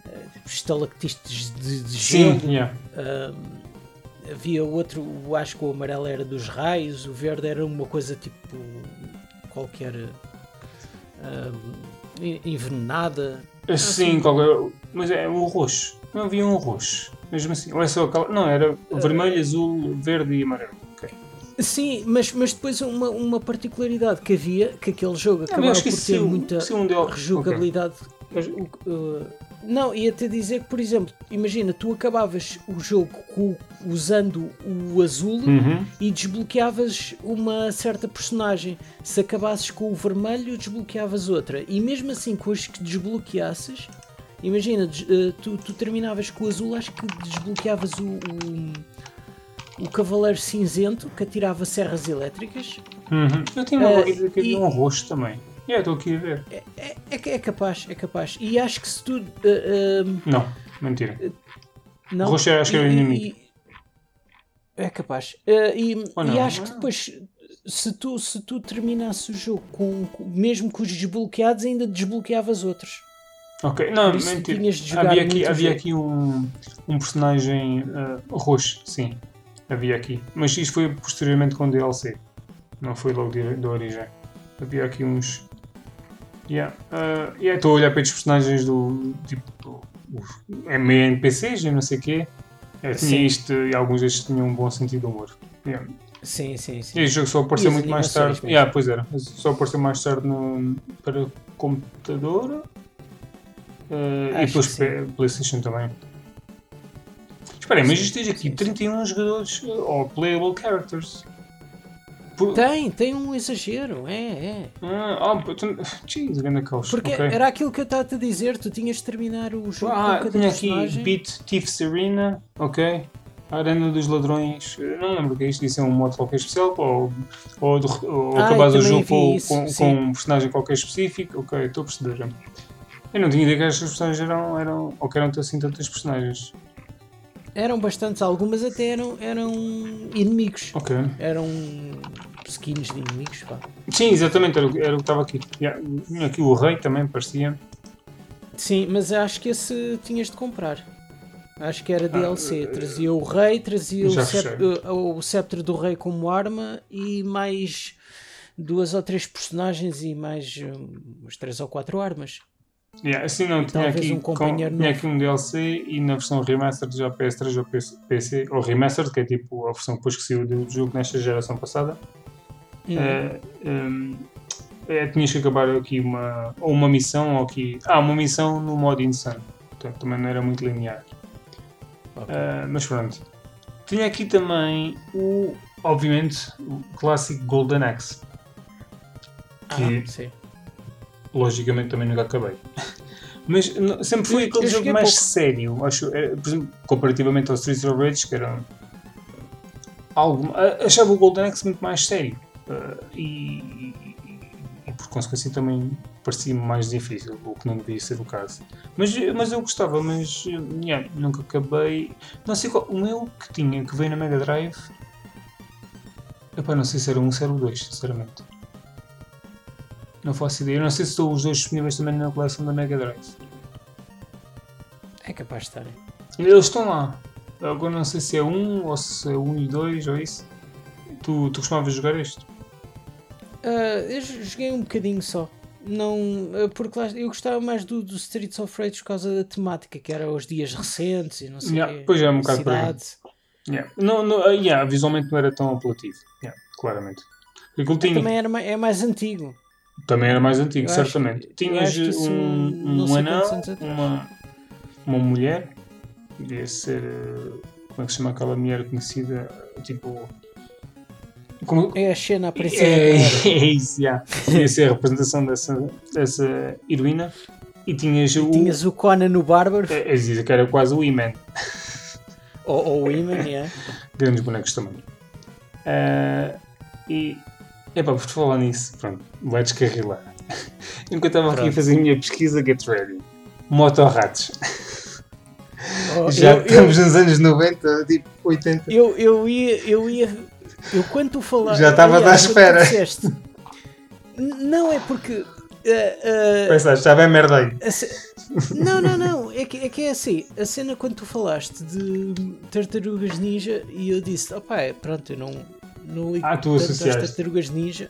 eh, estalactites de, de Sim, gelo. yeah. Ahm, havia outro, acho que o amarelo era dos raios, o verde era uma coisa tipo qualquer ahm, en- envenenada. Sim, qualquer... mas é o roxo. Não havia um roxo. Mesmo assim. Ou é só aquela... Não, era vermelho, azul, verde e amarelo. Sim, mas, mas depois uma, uma particularidade que havia, que aquele jogo Ah, acabava acho que por ter saiu- muita saiu um rejogabilidade. Uh, Não, ia-te dizer que, por exemplo, imagina, tu acabavas o jogo com- usando o azul Uhum. e desbloqueavas uma certa personagem. Se acabasses com o vermelho, desbloqueavas outra. E mesmo assim, com as que desbloqueasses, imagina, eh, tu, tu terminavas com o azul, acho que desbloqueavas o, o, o Cavaleiro Cinzento que atirava serras elétricas. Uhum. Eu tinha uma Eh, coisa que havia e- um roxo também. Yeah, estou aqui a ver. É, é, é capaz, é capaz. E acho que se tu. eh, Não, mentira. Não. Roxo acho que era o E- inimigo. É capaz. Eh, e, e acho que depois, se tu, se tu terminasses o jogo com, com- mesmo com os desbloqueados, ainda desbloqueavas outros. Ok, não, isso mentira. Havia aqui, o havia jogo. aqui um, um personagem ah, roxo, sim. Havia aqui. Mas isto foi posteriormente com DLC. Não foi logo de- da origem. Havia aqui uns. Yeah. ah, yeah, Estou a olhar para estes personagens do. Tipo. do- os- É meio NPCs e não sei o quê. É, tinha Sim. isto e alguns destes tinham um bom sentido de humor. Yeah. Sim, sim, sim. E o jogo só apareceu E muito mais tarde. mesmo. Yeah, pois era. Só apareceu mais tarde no, para computador. eh, e depois PlayStation também. Espera aí, mas isto diz aqui sim, sim. 31 jogadores eh, ou playable characters. Por... Tem, tem um exagero, é, é. Ah, então- Jeez, grande caos. Porque ok. era aquilo que eu estava a dizer, tu tinhas de terminar o jogo Ah, com tinha aqui personagem. Beat Thieves Arena, ok. Arena dos Ladrões, não lembro o que é isto, isso é um modo qualquer especial ou, ou, do, ou Ah, acabares eu o jogo com, com, com um personagem qualquer específico, ok, estou a perceber. Eu não tinha ideia que estas personagens eram, eram ou que eram assim tantas personagens. Eram bastantes, algumas até eram, eram inimigos. Ok. Eram skins de inimigos, pá. Sim, exatamente, era, o que- era o que estava aqui. Aqui o rei também, parecia. Sim, mas acho que esse tinhas de comprar. Acho que era DLC. eh, Trazia o rei, trazia o, fechei. eh, o sceptre do rei como arma e mais duas ou três personagens e mais hum, umas três ou quatro armas. Yeah, assim não, tinha aqui, um companheiro com, tinha aqui um DLC e na versão remastered já PS3 ou PC, ou remastered, que é tipo a versão depois que saiu do jogo nesta geração passada. É, hum, é, tinhas que acabar aqui uma, ou uma missão, ou aqui. Ah, uma missão no modo insano. Portanto, também não era muito linear. Ok. Ah, mas pronto. Tinha aqui também o, obviamente, o clássico Golden Axe. Que Ah, sim. logicamente também nunca acabei. Mas n- sempre foi aquele jogo mais pouco. sério, acho, é, por exemplo, comparativamente ao Streets of Rage, que era algo, achava o Golden Axe muito mais sério Ah, e, e- por consequência também parecia-me mais difícil, o que não devia ser o caso. Mas, mas eu gostava, mas yeah, nunca acabei. Não sei qual, o meu que tinha, que veio na Mega Drive, epá, não sei se era um, se era o dois, sinceramente. Não faço ideia. Eu não sei se estão os dois disponíveis também na coleção da Mega Drive. É capaz de estarem. Eles estão lá. Agora não sei se é um ou se é um e dois ou isso. Tu, tu costumavas jogar este? Ah, eu joguei um bocadinho só. Não, ah, porque lá, eu gostava mais do, do Streets of Rage por causa da temática, que era os dias recentes e não sei Yeah, quê, pois é, um bocado por cidade. Yeah. Não, não, ah, yeah, visualmente não era tão apelativo. Yeah, claramente. Aquilo tinha, também... Também era, é mais antigo. era mais antigo, Eu certamente. Tinhas acho isso um, um sei anão, uma, uma mulher. Devia ser. eh, Como é que se chama aquela mulher conhecida? Tipo. Como, É a cena a É, é isso, já. Devia ser a representação dessa, dessa heroína. E tinhas o. Tinhas o Conan no Bárbaro, É, é que era quase o He-Man. ou, ou o Iman, yeah. Grandes bonecos também. Ah, e. Epá, por falar nisso, pronto, vai descarrilar. Enquanto estava aqui a fazer a minha pesquisa, get ready. Motorratos. Oh, Já eu, eu, estamos nos anos 90, tipo 80. eu, eu ia. Eu ia eu quando tu falaste. Já estava à espera. disseste- não, é porque. ah, ah, Pensaste, já bem merda aí. Não, não, não. É que, é que é assim. A cena quando tu falaste de tartarugas ninja e eu disse, opá, é, pronto, eu não, não ligo Ah, tanto às associaste. tartarugas ninja.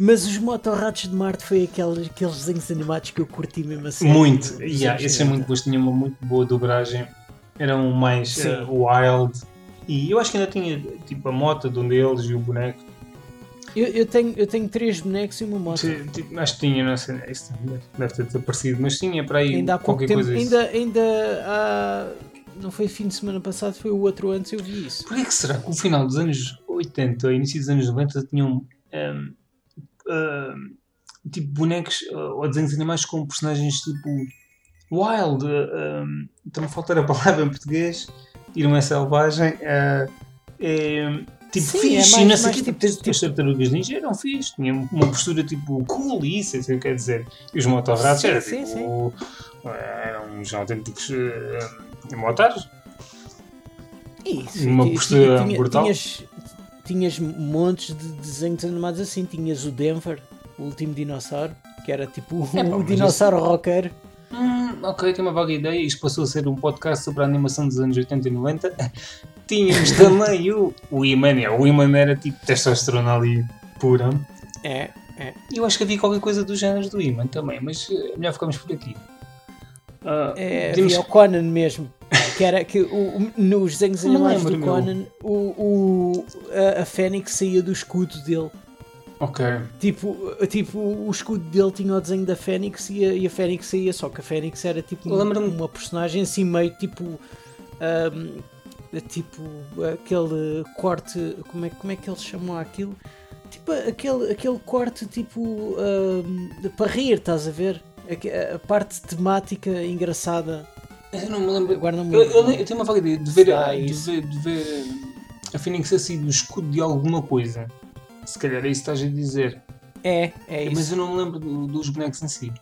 Mas os motorratos de Marte foi aqueles, aqueles desenhos animados que eu curti mesmo assim. Muito. Yeah, são 90. muito bons, tinham uma muito boa dobragem. Eram mais eh, wild. E eu acho que ainda tinha tipo a moto de um deles e o boneco. Eu, eu, tenho, eu tenho três bonecos e uma moto. Ti- ti- Acho que tinha, não sei, isso deve- ter desaparecido, mas tinha para aí Ainda há pouco qualquer tempo, coisa. ainda, ainda há. Não foi fim de semana passado, foi o outro antes eu vi isso. Porquê que será que no final dos anos 80 início dos anos 90 tinham ehm, ehm, tipo bonecos eh, ou desenhos animais com personagens tipo wild? ehm, Está-me a faltar a palavra em português. Irmã Selvagem. eh, eh, tipo Sim, fixe, é mais- e não sei mais o quê, tipo- tipo, as tartarugas ninja eram fixe, tinham uma postura tipo cool, e isso, é isso que quer dizer. E os motorratos Sim, eram sim, tipo. eram uns autênticos uh, motares. Isso, Uma postura tinha- brutal. Tinhas, tinhas montes de desenhos animados assim. Tinhas o Denver, o último dinossauro, que era tipo É pá, o dinossauro rocker. Hum, ok, tenho uma vaga ideia. Isto passou a ser um podcast sobre a animação dos anos 80 e 90. Tínhamos também o, o Iman. é, O Iman era tipo testosterona ali pura. É, é. Eu acho que havia qualquer coisa dos géneros do Iman também, mas eh, melhor ficarmos por aqui. Ah, é o Conan mesmo. Que era que o, nos desenhos lembro, do. Conan, o, o, a, a Fênix saía do escudo dele. Ok. Tipo, tipo, o escudo dele tinha o desenho da Fênix e a, e a Fênix saía, só que a Fênix era tipo um- uma personagem assim meio tipo. ahm, tipo aquele corte. Como é, como é que eles chamam aquilo? Tipo aquele, aquele corte tipo. ahm, para rir, estás a ver? Aque- A, parte temática engraçada. Eu não me lembro. Agora não me Eu, eu, lembro. eu tenho uma vaga ideia de ver, Ah, de ver, de ver a Phoenix assim do escudo de alguma coisa. Se calhar é isso que estás a dizer. É, é Mas isso. eu não me lembro do- dos bonecos em si.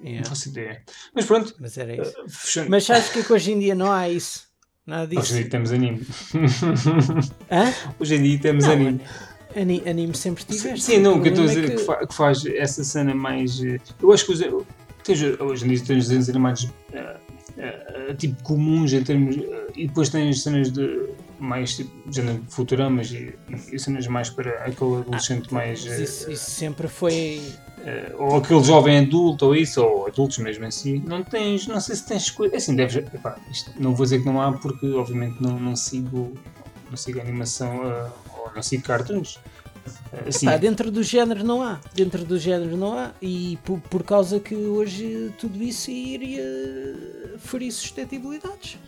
Yeah, Não faço ideia. Mas pronto, mas era isso. eh, fechando. Mas sabes que, é que hoje em dia não há isso? Nada Hoje disso. em dia temos anime. Hã? Hoje em dia temos Não, anime. Ani- anime sempre tiveste. Sim, não, o que eu estou a dizer é é que, fa- que faz essa cena mais. eh, Eu acho que os, tens, hoje em dia tens desenhos animados eh, eh, tipo comuns em termos. eh, e depois tens cenas de mais tipo, género de Futuramas e, e cenas mais para aquele adolescente mais. Mas eh, Isso, isso sempre foi. eh, ou aquele jovem adulto, ou isso, ou adultos mesmo assim, não tens, não sei se tens coisa, assim, deves, epá, isto, não vou dizer que não há, porque obviamente não, não sigo, não sigo animação, eh, ou não sigo cartoons, assim, Pá, dentro do género não há. Dentro do género não há. E por, por causa que hoje tudo isso iria ferir suscetibilidades.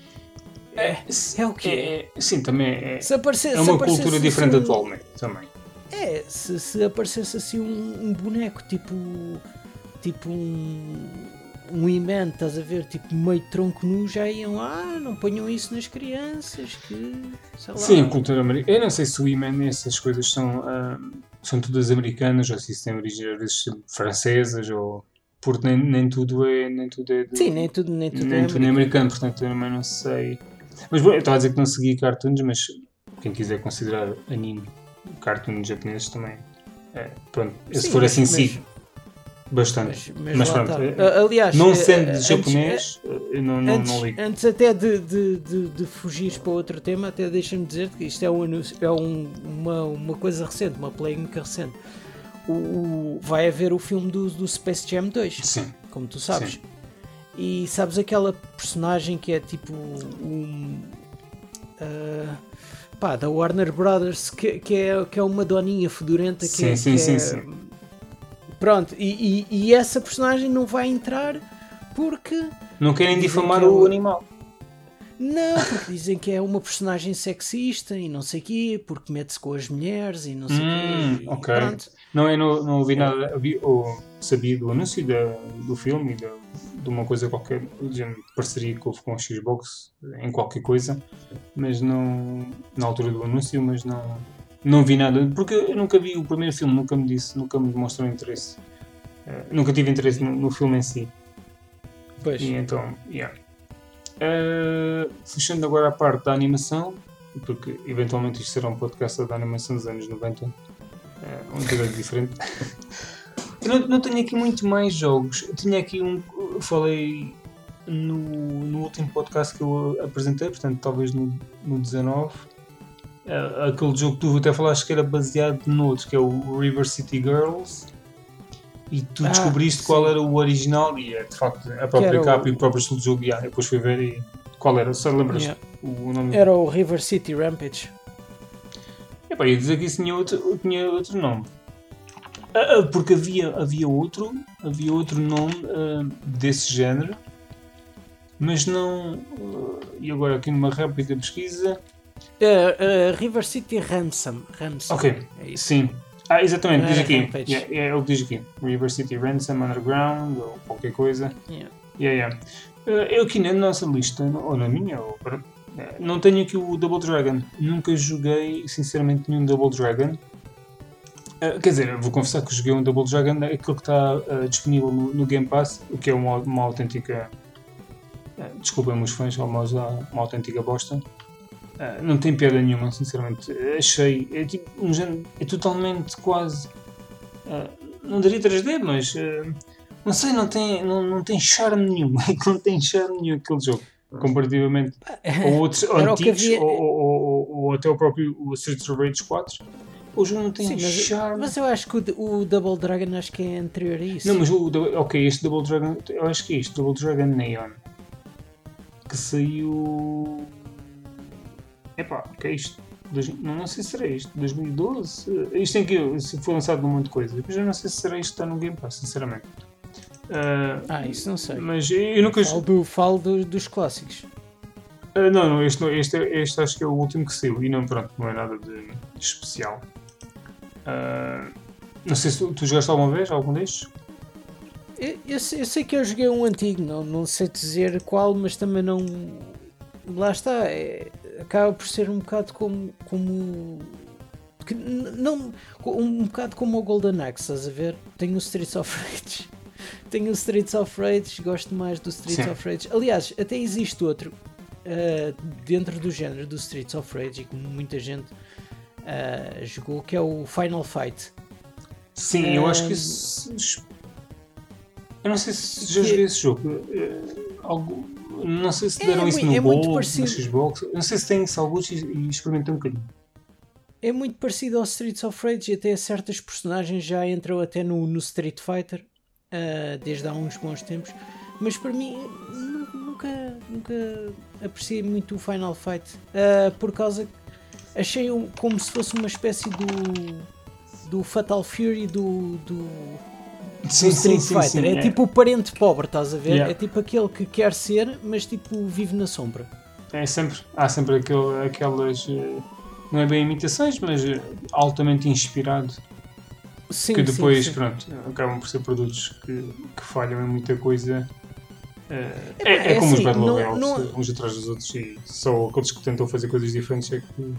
É, é o que é, é, sim, também é, Se é uma aparecesse cultura diferente assim- atualmente, também. É, se, se aparecesse assim um, um boneco tipo. Tipo um. Um imã, estás a ver? Tipo meio tronco nu, já iam. Ah, não ponham isso nas crianças, que. Sei lá. Sim, a cultura americana, eu não sei se o Iman e essas coisas são, ah, são todas americanas, ou se isso tem origem às vezes francesas, ou... Porque nem, nem tudo é, nem tudo é de- Sim, nem tudo, nem tudo nem é tudo é americano, portanto eu também não sei. Mas bom, eu estava a dizer que não segui cartoons, mas quem quiser considerar anime cartoons japoneses também. É, pronto, se Sim, for mas- assim, mas- sigo bastante. Mas, mas Mas pronto, está. é- Aliás, não eh, sendo antes- japonês, eu não, não, Antes, não ligo. antes até de, de, de, de fugires para outro tema, até deixa-me dizer que isto é, um, é um- uma, uma coisa recente, uma polémica recente. O, o- vai haver o filme do, do Space Jam 2, Sim, como tu sabes. Sim. E sabes aquela personagem que é tipo um. ah, pá, da Warner Brothers, que, que, é, que é uma doninha fedorenta que, Sim, é, sim, que sim, é- sim. Pronto, e, e, e essa personagem não vai entrar porque não querem difamar que é o animal. Não, porque dizem que é uma personagem sexista e não sei quê, porque mete-se com as mulheres e não sei Hum, quê. ok. pronto. Não, eu não, não ouvi nada, ouvi, ou sabia do anúncio da, do filme e da- de uma coisa qualquer, de parceria que houve com o Xbox em qualquer coisa, mas não, na altura do anúncio, mas não, não vi nada, porque eu nunca vi o primeiro filme, nunca me disse, nunca me demonstrou interesse. Eh, nunca tive interesse no, no filme em si. Pois. E então, yeah. Eh, fechando agora a parte da animação, porque eventualmente isto será um podcast da animação dos anos 90, eh, um bocadinho diferente. Eu não, não tenho aqui muito mais jogos. Eu tinha aqui um. Eu falei no, no último podcast que eu apresentei, portanto, talvez no, no 19. eh, aquele jogo que tu até falaste que era baseado noutro, que é o River City Girls. E tu Ah, descobriste qual sim. era o original e é de facto a própria era o- capa e o próprio estilo de jogo. Yeah, depois fui ver e qual era, só lembras Yeah. o nome? Era o River City Rampage. Epá, ia dizer que isso tinha outro, tinha outro nome. Ah, ah, porque havia, havia outro, havia outro nome ah, desse género, mas não. ah, e agora aqui numa rápida pesquisa. Uh, uh, River City Ransom. Ransom. Ok, É isso. sim. Ah, exatamente, diz aqui. Yeah, é o que diz aqui. River City Ransom Underground ou qualquer coisa. Yeah. Yeah, yeah. Uh, eu aqui na nossa lista, ou na minha, ou não tenho aqui o Double Dragon. Nunca joguei, sinceramente, nenhum Double Dragon. Uh, quer dizer, vou confessar que joguei um Double Dragon, aquele que está uh, disponível no, no Game Pass, o que é uma, uma autêntica. Uh, desculpem meus fãs, é uma, uma autêntica bosta. Uh, não tem piada nenhuma, sinceramente. Achei. É, tipo, um género, é totalmente quase. não diria 3D, mas. não sei, não tem, não, não tem charme nenhum. Não tem charme nenhum aquele jogo. Comparativamente a outros antigos havia- ou, ou- ou- ou até o próprio o Streets of Rage 4. O jogo não tem Sim, mas, charme. mas eu acho que o, o Double Dragon acho que é anterior a isso. Não, mas o. Ok, este Double Dragon. Eu acho que é este, Double Dragon Neon. Que saiu. Epá, o que é isto? Não, não sei se será isto. 2012? Eh, Isto tem que. Isso foi lançado num monte de coisa. Mas eu não sei se será isto que está no Game Pass, sinceramente. Ah, Ah, isso não sei. mas eu nunca. Falo, do, falo do- dos clássicos. Ah, não, não, este, este, é- este acho que é o último que saiu e não, pronto, não é nada de especial. Ah, não sei se tu, tu jogaste alguma vez algum destes? Eu, eu sei, eu sei que eu joguei um antigo, não, não sei dizer qual, mas também não. Lá está, é- acaba por ser um bocado como. como que não, um bocado como o Golden Axe, estás a ver? Tenho o Streets of Rage. Tenho o Streets of Rage, gosto mais do Streets Sim. of Rage. Aliás, até existe outro ah, dentro do género do Streets of Rage e que muita gente ah, jogou, que é o Final Fight. Sim, eu acho que isso. Eu não sei se já joguei esse jogo. Eh, algo, não sei se É deram isso mui- no é parecido. no Xbox. Não sei se tem isso alguns e, experimentei um bocadinho. É muito parecido ao Streets of Rage e até certas personagens já entram até no, no Street Fighter ah, desde há uns bons tempos. Mas para mim nu- nunca, nunca apreciei muito o Final Fight ah, por causa que achei um- como se fosse uma espécie do, do Fatal Fury do, do, Sim, do Street Fighter. é, tipo o parente pobre, estás a ver? Yeah. É tipo aquele que quer ser, mas tipo vive na sombra. É sempre, há sempre aquele, aquelas. eh, Não é bem imitações, mas eh, altamente inspirado. Sim, que sim, depois, sim. pronto, acabam por ser produtos que, que falham em muita coisa. Eh, Epá, É, é, é como os assim, Battle não- Royales, não- uns atrás dos outros, e só aqueles que tentam fazer coisas diferentes é que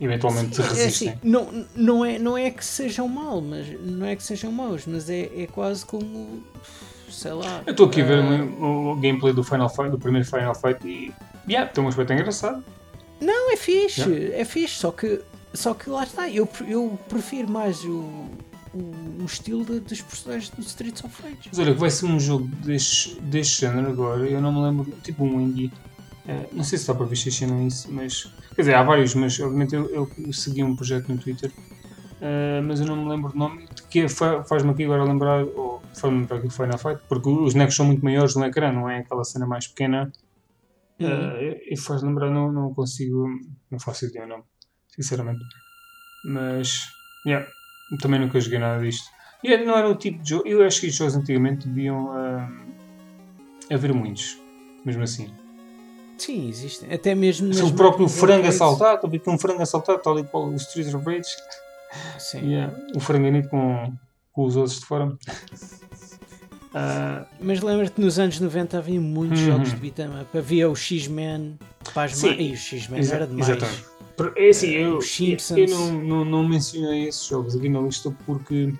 eventualmente É resistem. assim, não, não, é, não é que sejam mal, mas não é que sejam maus, mas é, é quase como sei lá. Eu estou aqui a ver ah, o, o gameplay do Final Fight, do primeiro Final Fight e. Yeah, tem um aspecto engraçado. Não, é fixe, é fixe, só que, só que lá está, eu, eu prefiro mais o, o, o estilo de- dos personagens do Streets of Rage. Mas olha, que vai ser um jogo deste, deste género agora, eu não me lembro, tipo um indie. Eh, não sei se está para ver se não isso, mas. Quer dizer, há vários, mas obviamente eu, eu segui um projeto no Twitter, eh, mas eu não me lembro do nome, que fa- faz-me aqui agora lembrar, ou faz-me lembrar que o Final Fight, porque os bonecos são muito maiores no ecrã, não é aquela cena mais pequena. Eh, e faz lembrar, não, não consigo, não faço ideia o nome, sinceramente. Mas, yeah, também nunca joguei nada disto. E é- não era o tipo de jogo, eu acho que os jogos antigamente deviam ah, haver muitos, mesmo assim. Sim, existem. Até mesmo. Nas o próprio frango arcades. assaltado, ver que um frango assaltado, tal e qual o Streets of Rage, Sim. yeah, o franganito com, com os ossos de fora. Ah, Mas lembra-te nos anos 90 havia muitos Uhum. jogos de beat'em up. Havia o X-Men para as Sim. ma- Ih, o X-Men era demais. exatamente. É assim, eu, Os Simpsons. eu não, não, não mencionei esses jogos aqui na lista porque,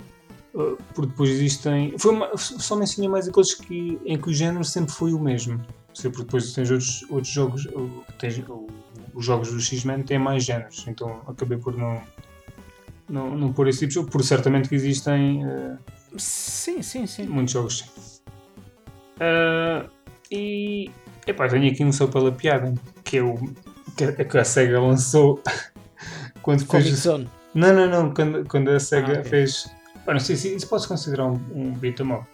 uh, porque depois existem. Foi uma- só mencionei mais aqueles que, em que o género sempre foi o mesmo. Porque depois tens outros, outros jogos, tens, os jogos do X-Men têm mais géneros, então acabei por não, não, não pôr esse tipo de jogo, por certamente que existem uh, Sim, sim, sim. muitos jogos. Uh, e epá, tenho aqui um só pela piada, que é o que a, que a SEGA lançou quando Comic fez. Zone. Não, não, não, quando, quando a SEGA Ah, ok. fez. Pá, não sei se isso pode-se considerar um, um beat'em up.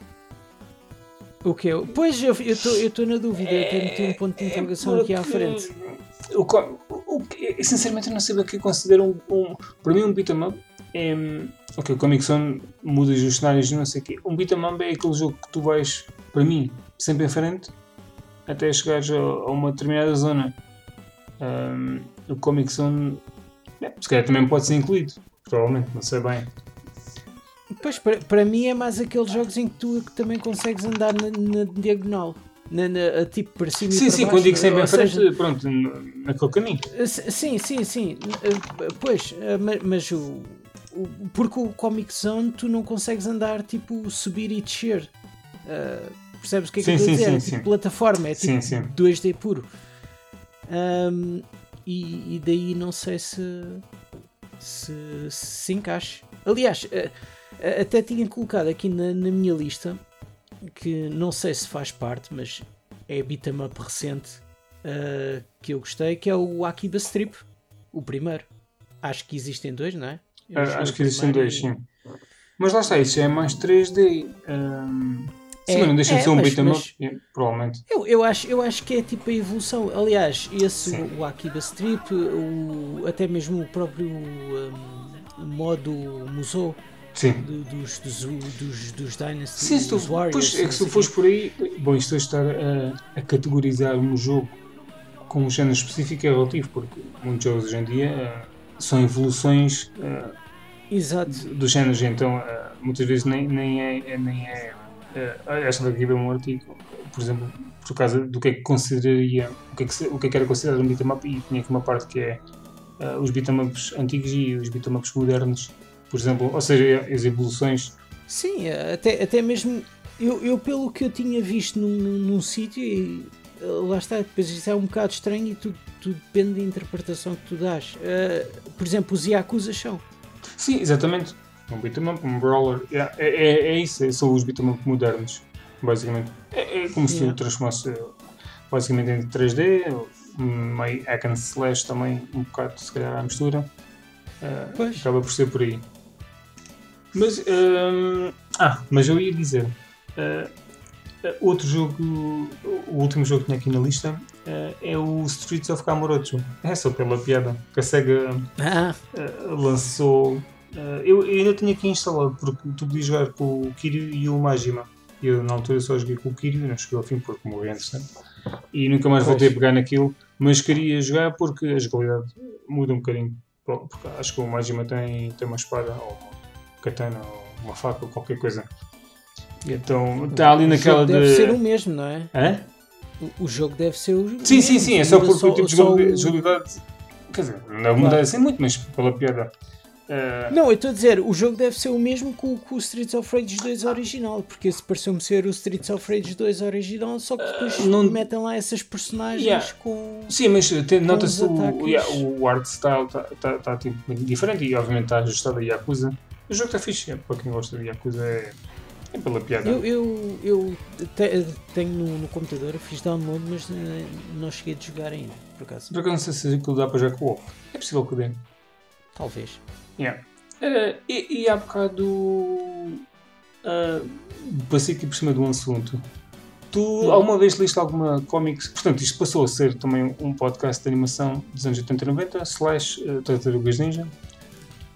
O que Pois eu estou eu estou na dúvida, eu tenho, um ponto de interrogação aqui à frente. O, o o sinceramente, eu não sei o que considero um, um. Para mim, um beat'em up é. Ok, o Comic Zone muda os cenários não sei o quê. Um beat'em up é aquele jogo que tu vais, para mim, sempre em frente até chegares a, a uma determinada zona. Ahm, o Comic Zone. é, se calhar também pode ser incluído. Provavelmente, não sei bem. Pois, para, para mim é mais aqueles jogos em que tu que também consegues andar na, na diagonal. Na, na- tipo para cima e Sim, para sim, baixo. quando digo sempre em Ou frente, pronto, naquele caminho. S- Sim, sim, sim. Uh, Pois, uh, ma- mas o, o- Porque o Comic Zone tu não consegues andar tipo subir e descer. Uh, percebes o que é que Sim, eu estou a sim, dizer? sim, é tipo sim. plataforma, é tipo Sim, sim. 2D puro. Um, e, e daí não sei se, se se, encaixa. Aliás, uh, até tinha colocado aqui na, na minha lista que não sei se faz parte, mas é beat'em up recente uh, que eu gostei, que é o Akiba Strip, o primeiro. Acho que existem dois, não é? Eu Ah, acho que existem dois, e- sim. Mas lá está, isso é mais 3D. ahm, sim, É, mas não deixa é, de ser um beat'em up, é, provavelmente. Eu, eu, acho, eu acho que é tipo a evolução. Aliás, esse, Sim. o, o Akiba Strip, o, até mesmo o próprio um, modo Musou Sim. do- dos, dos, dos, dos Dynasty, Sim, tu, dos Warriors. pois, é que se tu fores por aí, bom, isto de estar a, a categorizar um jogo com um género específico é relativo, porque muitos jogos hoje em dia ah, são evoluções ah, Exato. dos géneros, então ah, muitas vezes nem, nem é, é- nem é ah, esta daqui é um artigo, por exemplo, por causa do que é que consideraria, o que é que, o que, é que era considerado um beat'em up, e tinha aqui uma parte que é os beat'em ups antigos e os beat'em ups modernos, por exemplo, ou seja, as evoluções Sim, até, até mesmo eu, eu pelo que eu tinha visto num, num, sítio e eh, lá está, depois isso é um bocado estranho e tudo, tudo depende da interpretação que tu dás. Eh, por exemplo, os Yakuza são. Sim, exatamente. Um beat'em up, um brawler. Yeah, É, é, é isso, é- são os beat'em up modernos, basicamente. É, é como se Yeah. tu transformasse eh, basicamente em 3D, um meio hack and slash também, um bocado se calhar à mistura. Pois. acaba por ser por aí. Mas, hum, ah, mas eu ia dizer, eh, outro jogo, o último jogo que tinha aqui na lista eh, é o Streets of Kamurocho. É só pela piada que a SEGA Uh, lançou. uh, eu, ainda tinha aqui instalado porque tu podias jogar com o Kiryu e o Majima. Eu na altura só joguei com o Kiryu, não cheguei ao fim porque morri antes, né? E nunca mais voltei a pegar naquilo, mas queria jogar porque a jogabilidade muda um bocadinho. Porque acho que o Majima tem, tem uma espada, ou katana, ou uma faca, ou qualquer coisa. E Então está ali o naquela de. deve ser o mesmo, não é? Hã? O, o jogo deve ser o Sim, sim, sim, é só porque o tipo de jogabilidade. Quer dizer, não muda assim muito, mas pela piada. Uh, Não, eu estou a dizer, o jogo deve ser o mesmo que o, que o Streets of Rage 2 original, porque esse pareceu-me ser o Streets of Rage 2 original, só que depois não- metem lá essas personagens Yeah. com. Sim, mas nota-se o, yeah, o art style está tá, tá, tipo, diferente e obviamente está ajustado a Yakuza. O jogo está fixe, é, para quem gosta de Yakuza é, é pela piada. Eu, eu, eu te- tenho no, no computador, fiz download, mas eh, não cheguei a jogar ainda, por acaso. Por acaso não sei se aquilo dá para jogar com o É possível que dê. Talvez. Yeah. Eh, e, e há bocado uh, passei aqui por cima de um assunto. Tu alguma vez liste alguma comics? Portanto, isto passou a ser também um podcast de animação dos anos 80 e 90, slash uh, Tartarugas Ninja.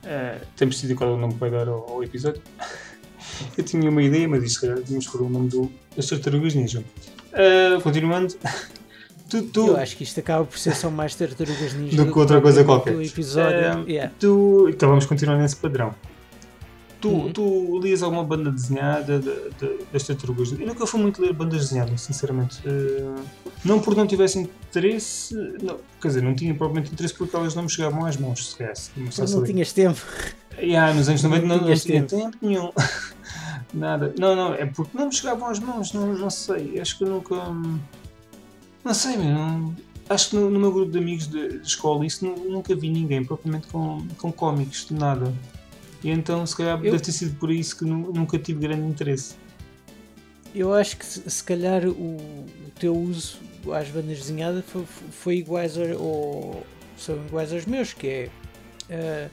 Uh, temos decidido qual é o nome que vai dar ao, ao episódio. Eu tinha uma ideia, mas isto se calhar devíamos pôr o nome do, das Tartarugas Ninja. Uh, continuando, tu, tu, Eu acho que isto acaba por ser só mais tartarugas ninja Do que outra coisa qualquer. o episódio. Eh, Yeah. tu, então vamos continuar nesse padrão. Tu, Uhum. tu lias alguma banda desenhada de- de- das tartarugas? Eu nunca fui muito ler bandas desenhadas, sinceramente. Eh, não por não tivesse interesse, não, quer dizer, não tinha propriamente interesse porque elas não me chegavam às mãos, se calhar. se começasse Mas a não ler. tinhas tempo. Yeah, nos anos 90 não, não tinhas tinha tempo. tempo nenhum. Nada. Não, não, é porque não me chegavam às mãos, não, não sei. Acho que eu nunca. Não sei, meu. Não, acho que no, no meu grupo de amigos de, de escola isso nu- nunca vi ninguém propriamente com, com cómics, de nada. E então, se calhar, Eu- deve ter sido por isso que nu- nunca tive grande interesse. Eu acho que se, calhar o, o teu uso às bandas desenhadas foi, foi iguais ao, ou são iguais aos meus, que é ah,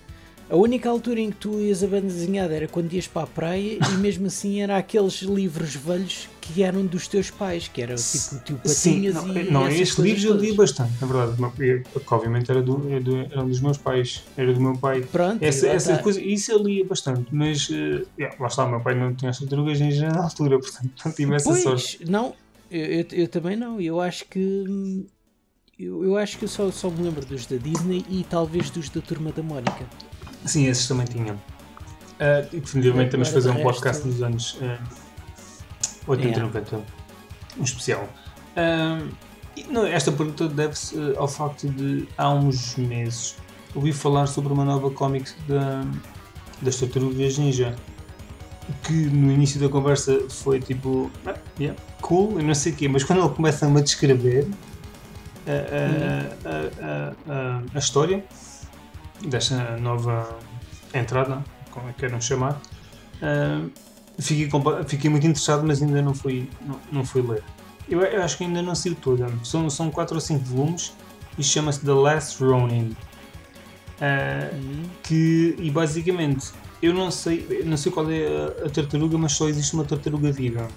A única altura em que tu ias a banda desenhada era quando ias para a praia e mesmo assim era aqueles livros velhos que eram dos teus pais, que era tipo o tio Sim, Patinhas não, e não essas estes coisas livros eu li bastante, na verdade. Porque obviamente era, do, era, do- era um dos meus pais, era do meu pai. Pronto, Essa, essa está. coisa, isso eu lia bastante, mas eh, yeah, lá está, o meu pai não tinha as tartarugas ninja na altura, portanto não tive essa Pois, sorte. não, eu, eu, eu também não. Eu acho que eu, eu acho que eu só, só me lembro dos da Disney e talvez dos da Turma da Mónica. Sim, esses também tinham. Uh, e definitivamente temos de fazer um podcast resto- dos anos uh, 80 e Yeah. 90, um especial. E, não, esta pergunta deve-se uh, ao facto de, há uns meses, ouvi falar sobre uma nova cómic da, das Tartarugas Ninja. Que no início da conversa foi tipo, ah, yeah, cool, e não sei o quê, mas quando ele começa a descrever a- a- a- a- a história desta nova entrada, como é que queiram chamar, ah, fiquei, fiquei muito interessado, mas ainda não fui, não, não fui ler. Eu, eu acho que ainda não saiu toda. São, são 4 ou 5 volumes e chama-se The Last Ronin. Ah, que, e basicamente, eu não sei, eu não sei qual é a, a tartaruga, mas só existe uma tartaruga viva.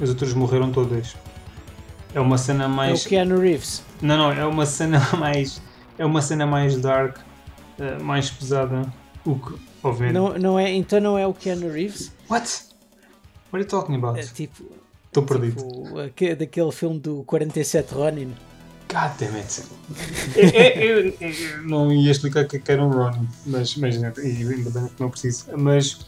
As outras morreram todas. É uma cena É o mais. Keanu Reeves. Não, não, é uma cena mais. É uma cena mais dark, eh, mais pesada. O que, obviamente. Não, não é, então não é o Keanu Reeves? What? What are you talking about? É tipo, Estou perdido. tipo aque- daquele filme do 47 Ronin. God damn it. eu, eu- eu- eu não ia explicar o que é que era um Ronin, mas, mas ainda bem que não preciso. Mas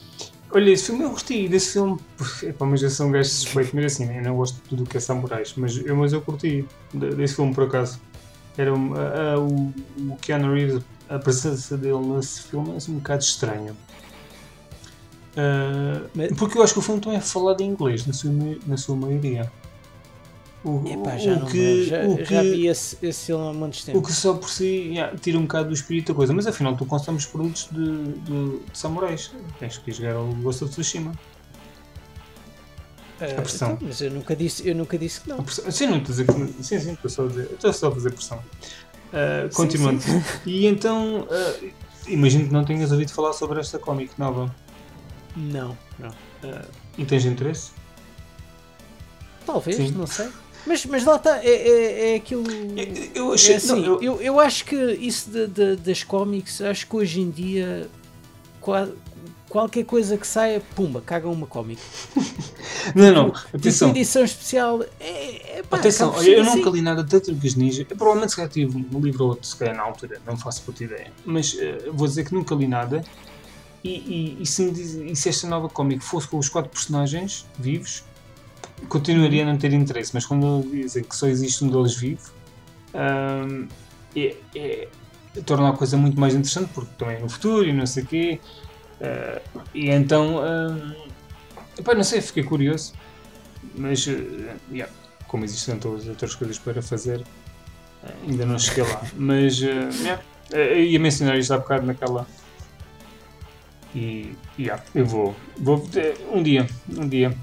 olha, esse filme eu gostei desse filme. Epá, mas eu sou um gajo suspeito, mas assim, eu não gosto de tudo o que é samurais, mas eu, mas eu curti de- desse filme por acaso. Era um, a- a- o, o Keanu Reeves, a presença dele nesse filme é um bocado estranho. Ah, Mas- porque eu acho que o filme também é falado em inglês, na sua, na sua maioria. O, Epá, o- já o que, já, o que, já vi esse, esse filme há muitos o tempos. que só por si yeah, tira um bocado do espírito da coisa, mas afinal tu consumes produtos de, de, de samurais. Tens que jogar ao Ghost of Tsushima. Ah, a pressão. então, mas eu nunca disse, eu nunca desse que não. pressão- Sim, não estou a dizer que. Sim, sim, estou só a dizer. Estou só a fazer pressão. Ah, Sim, continuando. sim. E então, ah, imagino que não tenhas ouvido falar sobre esta cómic nova. Não, não. Ah, e tens interesse? Talvez, Sim. não sei. Mas, mas lá está, é, é, é aquilo. Eu, eu achei. É assim, não, eu- eu, eu acho que isso de- de- das cómics, acho que hoje em dia qua- qualquer coisa que saia, pumba, cagam uma cómic. não, não, Tipo atenção. edição especial, é, é pá, Atenção, eu assim. nunca li nada de Tartarugas Ninja. Eu provavelmente se calhar tive um livro ou outro, se calhar na altura, não faço puta ideia. Mas eh, vou dizer que nunca li nada. E, e- e se, diz- e se esta nova cómic fosse com os quatro personagens vivos, continuaria a não ter interesse. Mas quando dizem que só existe um deles vivo, ahm, é, é- torna a coisa muito mais interessante, porque também é no futuro e não sei o quê. Ah, e então, epá, não sei, fiquei curioso. Mas, eh, yeah, como existem tantas outras coisas para fazer, ainda não cheguei lá. Mas, yeah, ia mencionar isto há bocado naquela. E, yeah, eu vou. vou um dia. Um dia.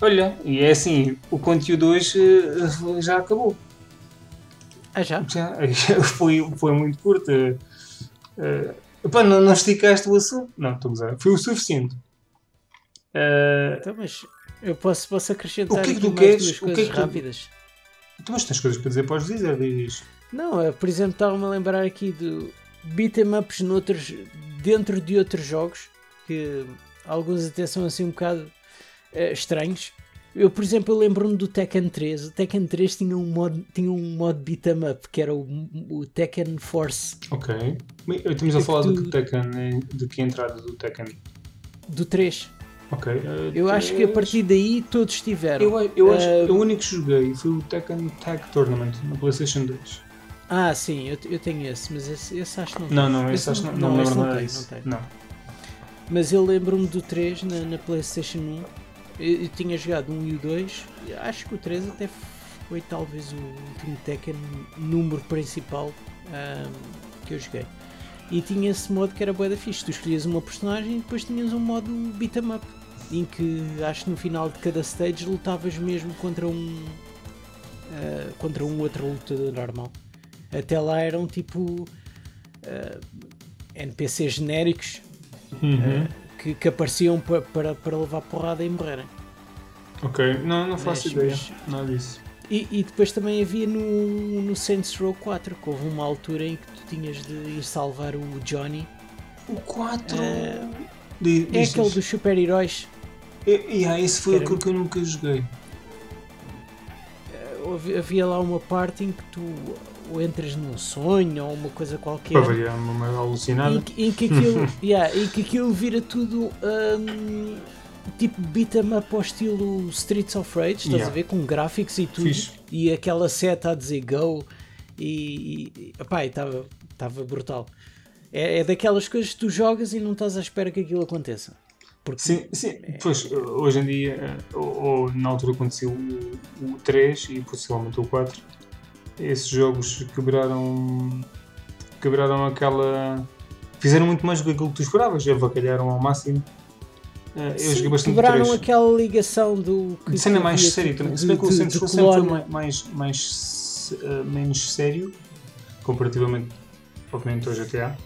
Olha, e é assim: o conteúdo hoje já acabou. Ah, já? Já, foi, foi muito curto. Eh, eh, epá, não, não esticaste o assunto? Não, estou a gozar. Foi o suficiente. Eh, Então, mas eu posso, posso acrescentar O que é que tu queres? O que é coisas que tu- rápidas. então, mas tens coisas para dizer, podes dizer, diz. Não, é, por exemplo, estava-me a lembrar aqui do beat'em ups noutros, dentro de outros jogos, que alguns até são assim um bocado estranhos. Eu, por exemplo, eu lembro-me do Tekken 3. O Tekken 3 tinha um modo, tinha um modo beat'em up, que era o, o Tekken Force Ok. Estamos a que falar do tu- que Tekken, eh, de que entrada do Tekken. do 3. Ok. eh, Eu acho que a partir daí todos tiveram. Eu, eu acho Eh, que o único que joguei foi o Tekken Tag Tournament na PlayStation 2. Ah, sim, eu, eu tenho esse, mas esse, esse acho que não Não, tem. não, esse acho que não, não, esse disso. não tem. Não. Mas eu lembro-me do 3 na, na PlayStation 1. Eu, eu tinha jogado 1 e o 2. Acho que o 3 até foi talvez o último Tekken número principal ahm, que eu joguei. E tinha esse modo que era bué da fixe. Tu escolhias uma personagem e depois tinhas um modo beat'em up. Em que acho que no final de cada stage lutavas mesmo contra um. ah, contra um outro lutador normal. Até lá eram tipo uh, NPCs genéricos Uhum. Que, que apareciam pa- para, para levar porrada e morrerem. Ok, não, não faço Mas- ideia. mas- Nada disso. E, e depois também havia no, no Saints Row 4, que houve uma altura em que tu tinhas de ir salvar o Johnny. O 4. É- Diz- É diz- aquele diz. dos super-heróis. E, e, ah, esse foi aquele que eu nunca joguei. Havia- Havia lá uma parte em que tu ou entras num sonho ou uma coisa qualquer. Variar, uma merda Em, alucinada. que- em que aquilo, yeah, em que aquilo vira tudo hum, tipo beat 'em up ao estilo Streets of Rage, estás Yeah. a ver? Com gráficos e tudo. Fixe. E aquela seta a dizer go e, e estava brutal. É, é daquelas coisas que tu jogas e não estás à espera que aquilo aconteça. Porque Sim, sim. Pois, hoje em dia, eh, ou, ou na altura aconteceu o, o 3 e possivelmente o 4, esses jogos quebraram. quebraram aquela. fizeram muito mais do que aquilo que tu esperavas, avacalharam ao máximo. Eh, Eu Sim, joguei bastante quebraram 3. aquela ligação do que cena mais séria tipo, também. Se bem que o Row sempre foi mais, mais, eh, menos sério comparativamente, obviamente, ao GTA.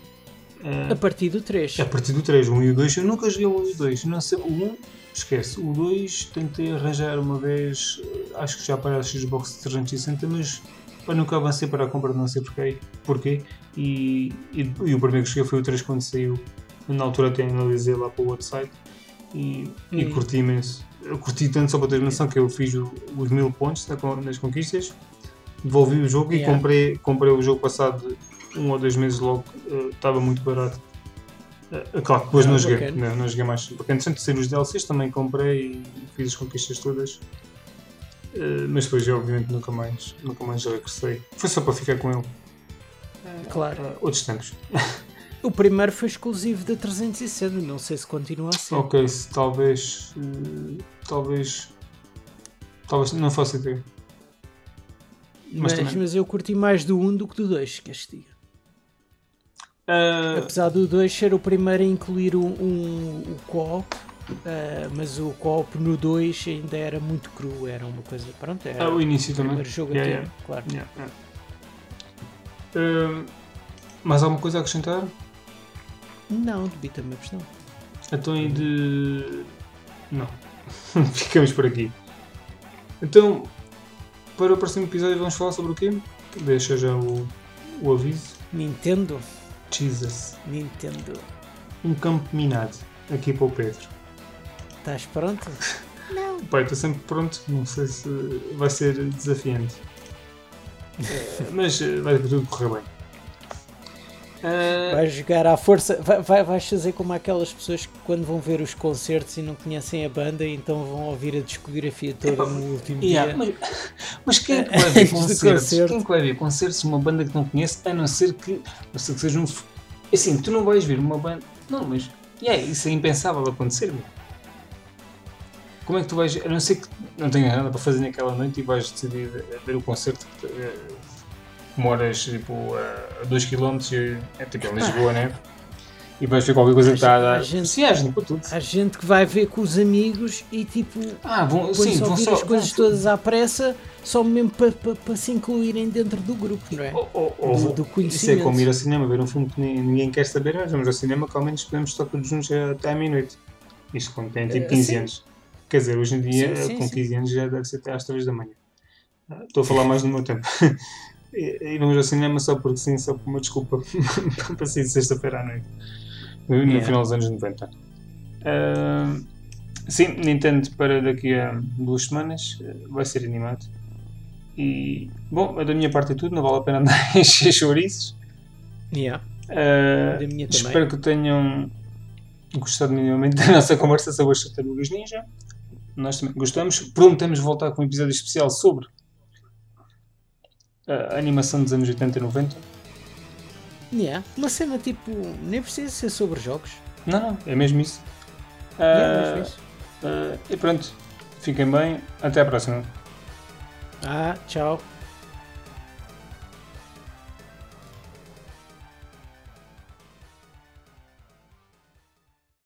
Eh, a partir do 3. a partir do 3, o 1 e o 2, eu nunca joguei o 1 e o 2. Não sei, o 1, esquece. O 2 tentei arranjar uma vez, acho que já para a Xbox 360, mas pá, nunca avancei para a compra, não sei porquê. porquê. E, e, e o primeiro que joguei foi o 3 quando saiu. Na altura até analisei lá para o website e, e Hum. curti imenso. Eu curti tanto só para ter noção que eu fiz o- os mil pontos con- nas conquistas, devolvi o jogo e Yeah. comprei, comprei o jogo passado um ou dois meses logo, eh, estava muito barato. Eh, claro, que depois Ah, não joguei, não, não joguei mais. Porque antes de sair os DLCs também comprei e fiz as conquistas todas. Eh, mas depois eu obviamente nunca mais, nunca mais regressei. Foi só para ficar com ele. Claro. Eh, outros tempos. O primeiro foi exclusivo da 360, não sei se continua a ser. Ok, se talvez. eh, talvez. Talvez. Não faço ideia. mas, mas mas, eu curti mais do 1 do que do 2, queres que diga. Eh, Apesar do 2 ser o primeiro a incluir o, um, o co-op, ah, mas o co-op no 2 ainda era muito cru, era uma coisa. Pronto, era ah, o início o também. jogo Yeah, a yeah. claro. Yeah, yeah. Eh, mais alguma coisa a acrescentar? Não, de beat 'em ups não. Então e de. Não. Ficamos por aqui. Então, para o próximo episódio vamos falar sobre o quê? Deixa já o, o aviso. Nintendo, Jesus. Nintendo, Um campo minado. Aqui para o Pedro. estás pronto? Pai, estou sempre pronto. Não sei se vai ser desafiante. Eh, Mas eh, vai tudo correr bem. Eh, Vais jogar à força, vai, vai- vais fazer como aquelas pessoas que quando vão ver os concertos e não conhecem a banda então vão ouvir a discografia toda no último Yeah, dia. mas, mas quem é que vai ver concertos? concerto. Quem é que vai ver concertos de uma banda que não conhece, a não ser que, a ser que seja um. f- Assim, tu não vais ver uma banda. Não, mas. Yeah, isso é impensável acontecer. meu. Como é que tu vais. A não ser que não tenhas nada para fazer naquela noite e vais decidir ver o concerto que eh, que moras tipo a 2km, é tipo em Lisboa, né? E vais ver qualquer coisa que está a dar. gente- Sim, há gente para tudo. Há gente que vai ver com os amigos e tipo Ah, vão, sim, vão só. as coisas vão- todas à pressa só mesmo para se incluírem dentro do grupo, não é? Ou- ou- ou Do- vou- do Isso é conhecimento. como ir ao cinema, ver um filme que ni- ninguém quer saber, mas vamos ao cinema que ao menos podemos estar todos juntos até à meia-noite. Isto quando tem tipo Eh, 15 sim. anos. Quer dizer, hoje em dia, Sim, sim, com sim. 15 anos, já deve ser até às 3 da manhã. Ah, Estou a falar mais do meu tempo. vamos ao cinema só porque sim, só por uma desculpa para sair sexta-feira à noite. No, Yeah. final dos anos 90. Ah, sim, Nintendo para daqui a duas semanas eh, vai ser animado. E, bom, da minha parte é tudo, não vale a pena andar a encher chouriços. Yeah. Uh, Da minha também. espero que tenham gostado minimamente da nossa conversa sobre as tartarugas ninja. Nós também gostamos. Prometemos voltar com um episódio especial sobre a animação dos anos 80 e 90. Yeah. Uma cena tipo, nem precisa ser sobre jogos. Não, não, é mesmo isso. Uh, Yeah, mesmo isso. uh, e pronto, fiquem bem. Até à próxima. Ah, tchau.